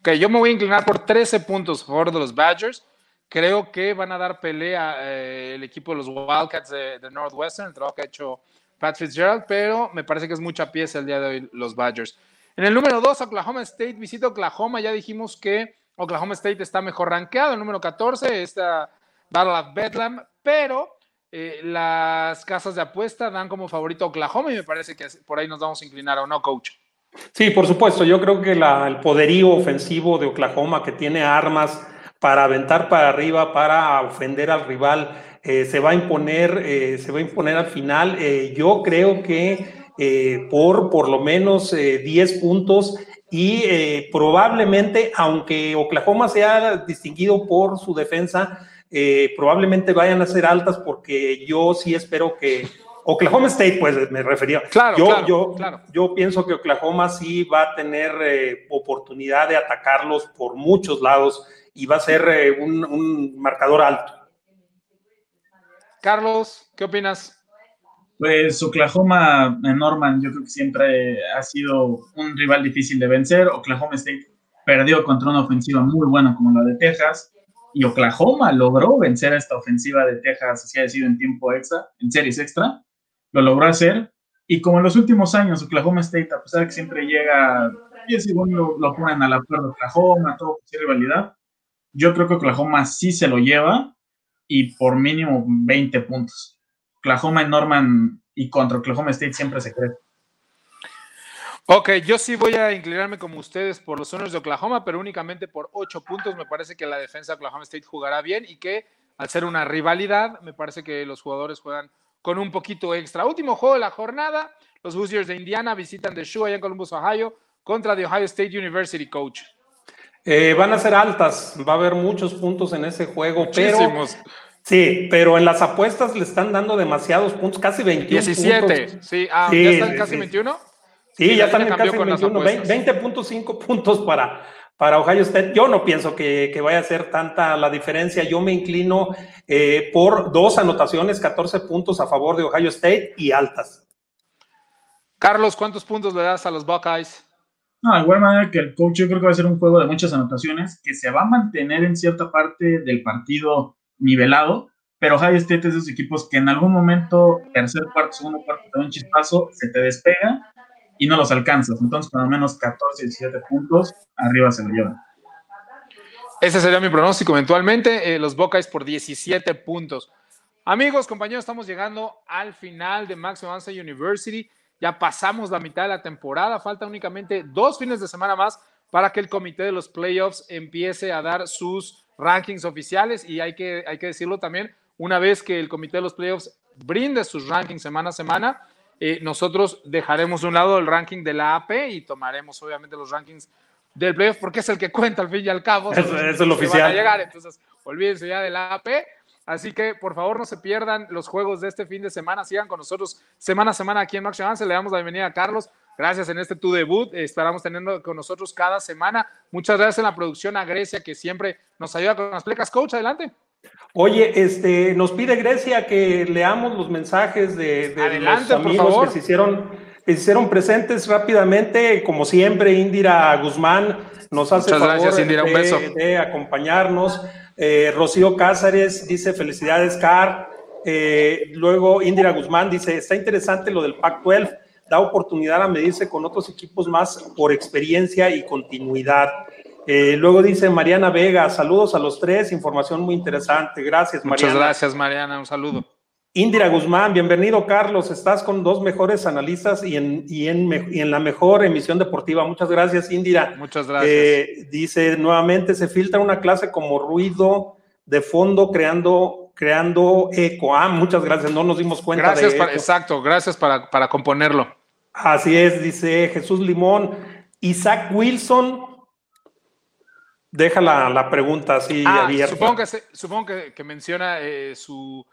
Ok, yo me voy a inclinar por 13 puntos a favor de los Badgers. Creo que van a dar pelea eh, el equipo de los Wildcats de, Northwestern, el trabajo que ha hecho Pat Fitzgerald, pero me parece que es mucha pieza el día de hoy los Badgers. En el número 2, Oklahoma State visita Oklahoma. Ya dijimos que Oklahoma State está mejor rankeado. El número 14, está Battle of Bedlam, pero eh, las casas de apuesta dan como favorito Oklahoma y me parece que por ahí nos vamos a inclinar, ¿o no, coach? Sí, por supuesto. Yo creo que el poderío ofensivo de Oklahoma, que tiene armas para aventar para arriba, para ofender al rival, eh, se va a imponer, eh, se va a imponer al final. Eh, yo creo que por por lo menos 10 puntos y probablemente, aunque Oklahoma sea distinguido por su defensa, probablemente vayan a ser altas porque yo sí espero que Oklahoma State, pues me refería. Claro, yo, yo, claro. yo pienso que Oklahoma sí va a tener oportunidad de atacarlos por muchos lados y va a ser eh, un, marcador alto. Carlos, ¿qué opinas? Pues Oklahoma en Norman yo creo que siempre ha sido un rival difícil de vencer. Oklahoma State perdió contra una ofensiva muy buena como la de Texas y Oklahoma logró vencer a esta ofensiva de Texas, así ha sido en tiempo extra, en series extra, lo logró hacer. Y como en los últimos años, Oklahoma State, a pesar de que siempre llega 10 segundos, lo ponen a la par de Oklahoma, todo sin rivalidad, yo creo que Oklahoma sí se lo lleva y por mínimo 20 puntos. Oklahoma en Norman y contra Oklahoma State siempre se cree. Ok, yo sí voy a inclinarme como ustedes por los Sonos de Oklahoma, pero únicamente por 8 puntos. Me parece que la defensa de Oklahoma State jugará bien y que al ser una rivalidad, me parece que los jugadores juegan con un poquito extra. Último juego de la jornada, los Hoosiers de Indiana visitan The Shoe allá en Columbus, Ohio, contra The Ohio State University Coach. Eh, van a ser altas, va a haber muchos puntos en ese juego, Muchísimos. pero sí, pero en las apuestas le están dando demasiados puntos, casi 21 17, sí, ah, ¿ya están casi 21? Sí, ya están en casi 21, 20.5 puntos para, para Ohio State. Yo no pienso que, vaya a ser tanta la diferencia. Yo me inclino eh, por dos anotaciones, 14 puntos a favor de Ohio State y altas. Carlos, ¿cuántos puntos le das a los Buckeyes? No, de igual manera que el coach, yo creo que va a ser un juego de muchas anotaciones, que se va a mantener en cierta parte del partido nivelado, pero Ohio State es de esos equipos que en algún momento, tercer cuarto, segundo cuarto, te da un chispazo, se te despega y no los alcanzas. Entonces, por lo menos 14, 17 puntos, arriba se lo llevan. Ese sería mi pronóstico eventualmente, eh, los Buckeyes por 17 puntos. Amigos, compañeros, estamos llegando al final de Max Avanza University. Ya pasamos la mitad de la temporada, falta únicamente dos fines de semana más para que el comité de los playoffs empiece a dar sus rankings oficiales y hay que, hay que decirlo también, una vez que el comité de los playoffs brinde sus rankings semana a semana, eh, nosotros dejaremos de un lado el ranking de la AP y tomaremos obviamente los rankings del playoff porque es el que cuenta al fin y al cabo. Eso, es lo oficial. llegar, entonces olvídense ya de la AP. Así que por favor no se pierdan los juegos de este fin de semana. Sigan con nosotros semana a semana aquí en Max Se Le damos la bienvenida a Carlos. Gracias en este tu debut. Esperamos tenerlo con nosotros cada semana. Muchas gracias en la producción a Grecia que siempre nos ayuda con las plecas. Coach, adelante. Oye, este, nos pide Grecia que leamos los mensajes de, los amigos que se hicieron, que se hicieron presentes rápidamente. Como siempre, Indira Guzmán nos hace Muchas favor gracias, Indira, un beso. de acompañarnos. Eh, Rocío Cázares dice felicidades, Car. Eh, luego Indira Guzmán dice, está interesante lo del Pac-12, da oportunidad a medirse con otros equipos más por experiencia y continuidad. Eh, luego dice Mariana Vega, saludos a los tres, información muy interesante. Gracias, Mariana. Muchas gracias, Mariana, un saludo. Indira Guzmán, bienvenido, Carlos. Estás con dos mejores analistas y en, y en, la mejor emisión deportiva. Muchas gracias, Indira. Muchas gracias. Eh, dice nuevamente, se filtra una clase como ruido de fondo creando, creando eco. Ah, muchas gracias, no nos dimos cuenta gracias de Exacto, gracias para, para componerlo. Así es, dice Jesús Limón. Isaac Wilson deja la, pregunta así ah, abierta. Supongo que, supongo que, menciona eh, su...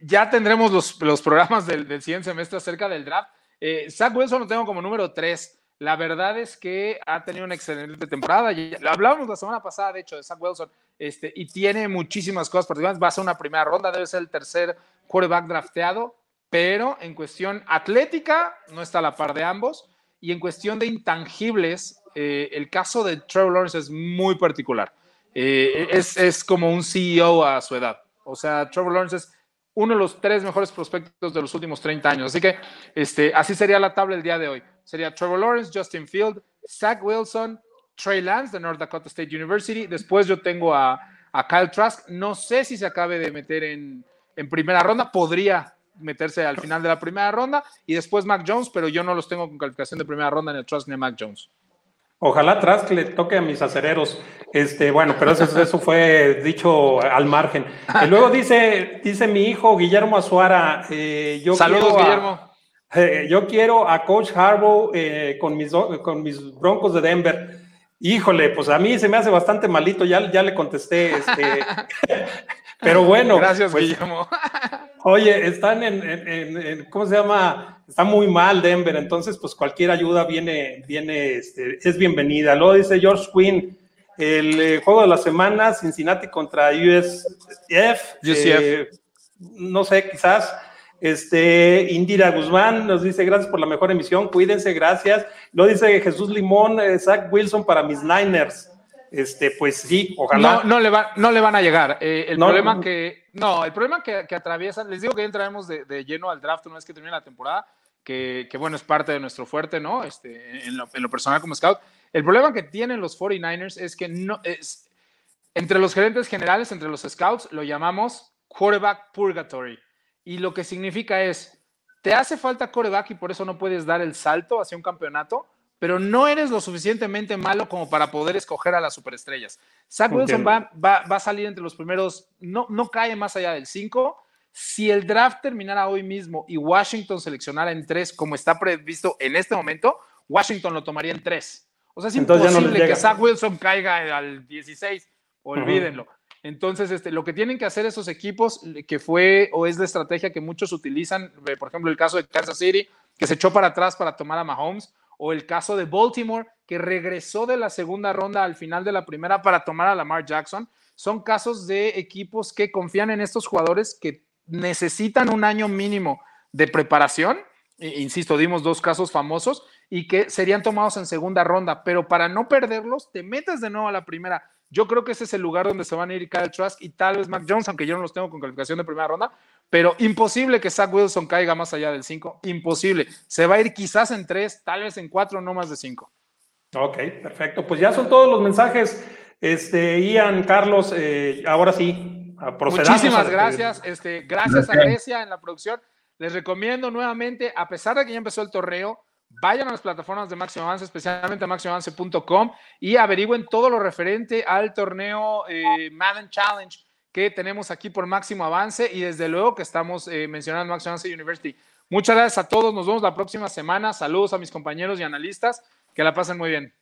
Ya tendremos los, programas del, siguiente semestre acerca del draft. Eh, Zach Wilson lo tengo como número 3. La verdad es que ha tenido una excelente temporada. hablábamos la semana pasada, de hecho, de Zach Wilson, este, y tiene muchísimas cosas particulares. Va a ser una primera ronda, debe ser el tercer quarterback drafteado, pero en cuestión atlética no está a la par de ambos. Y en cuestión de intangibles, eh, el caso de Trevor Lawrence es muy particular. Eh, es, como un CEO a su edad. O sea, Trevor Lawrence es uno de los tres mejores prospectos de los últimos 30 años. Así que este, así sería la tabla el día de hoy. Sería Trevor Lawrence, Justin Field, Zach Wilson, Trey Lance de North Dakota State University. Después yo tengo a, Kyle Trask. No sé si se acabe de meter en, en primera ronda. Podría meterse al final de la primera ronda. Y después Mac Jones, pero yo no los tengo con calificación de primera ronda en el Trask ni a Mac Jones. Ojalá atrás que le toque a mis acereros. Este, bueno, pero eso, fue dicho al margen. Y luego dice, dice mi hijo Guillermo Azuara, eh, yo Saludos, Guillermo. Eh, yo quiero a Coach Harbaugh eh, con, mis, con mis broncos de Denver. Híjole, pues a mí se me hace bastante malito, ya, ya le contesté. Este, pero bueno. Gracias, pues, Guillermo. Oye, están en, ¿cómo se llama? Está muy mal Denver, entonces pues cualquier ayuda viene, viene, este, es bienvenida. Luego dice George Quinn, el eh, juego de la semana, Cincinnati contra USF. UCF. no sé, quizás. Este, Indira Guzmán nos dice gracias por la mejor emisión, cuídense, gracias. Luego dice Jesús Limón, eh, Zach Wilson para mis Niners este, pues sí, ojalá. No, no, le, va, no le van a llegar. Eh, el problema que, no, el problema que, que atraviesan, les digo que ya entraremos de, lleno al draft una vez que termine la temporada, que, que, bueno, es parte de nuestro fuerte, ¿no? Este, en lo, en lo, personal como scout. El problema que tienen los 49ers es que no, es, entre los gerentes generales, entre los scouts, lo llamamos quarterback purgatory. Y lo que significa es, te hace falta quarterback y por eso no puedes dar el salto hacia un campeonato, pero no eres lo suficientemente malo como para poder escoger a las superestrellas. Zach Wilson va, va, va, a salir entre los primeros, no, no cae más allá del 5. Si el draft terminara hoy mismo y Washington seleccionara en 3, como está previsto en este momento, Washington lo tomaría en 3. O sea, es imposible que Zach Wilson caiga al 16, olvídenlo. Entonces, este, lo que tienen que hacer esos equipos, que fue o es la estrategia que muchos utilizan, eh, por ejemplo, el caso de Kansas City, que se echó para atrás para tomar a Mahomes, o el caso de Baltimore, que regresó de la segunda ronda al final de la primera para tomar a Lamar Jackson, son casos de equipos que confían en estos jugadores que necesitan un año mínimo de preparación. Insisto, dimos dos casos famosos y que serían tomados en segunda ronda, pero para no perderlos, te metes de nuevo a la primera. Yo creo que ese es el lugar donde se van a ir Kyle Trask y tal vez Mac Jones, aunque yo no los tengo con calificación de primera ronda, pero imposible que Zach Wilson caiga más allá del 5, imposible. Se va a ir quizás en 3, tal vez en 4, no más de 5. Ok, perfecto. Pues ya son todos los mensajes. Este, Ian, Carlos, eh, ahora sí, Muchísimas gracias. Este, gracias a Grecia en la producción. Les recomiendo nuevamente, a pesar de que ya empezó el torneo, vayan a las plataformas de Máximo Avance, especialmente a máximoavance.com y averigüen todo lo referente al torneo eh, Madden Challenge que tenemos aquí por Máximo Avance y desde luego que estamos eh, mencionando Máximo Avance University. Muchas gracias a todos, nos vemos la próxima semana. Saludos a mis compañeros y analistas, que la pasen muy bien.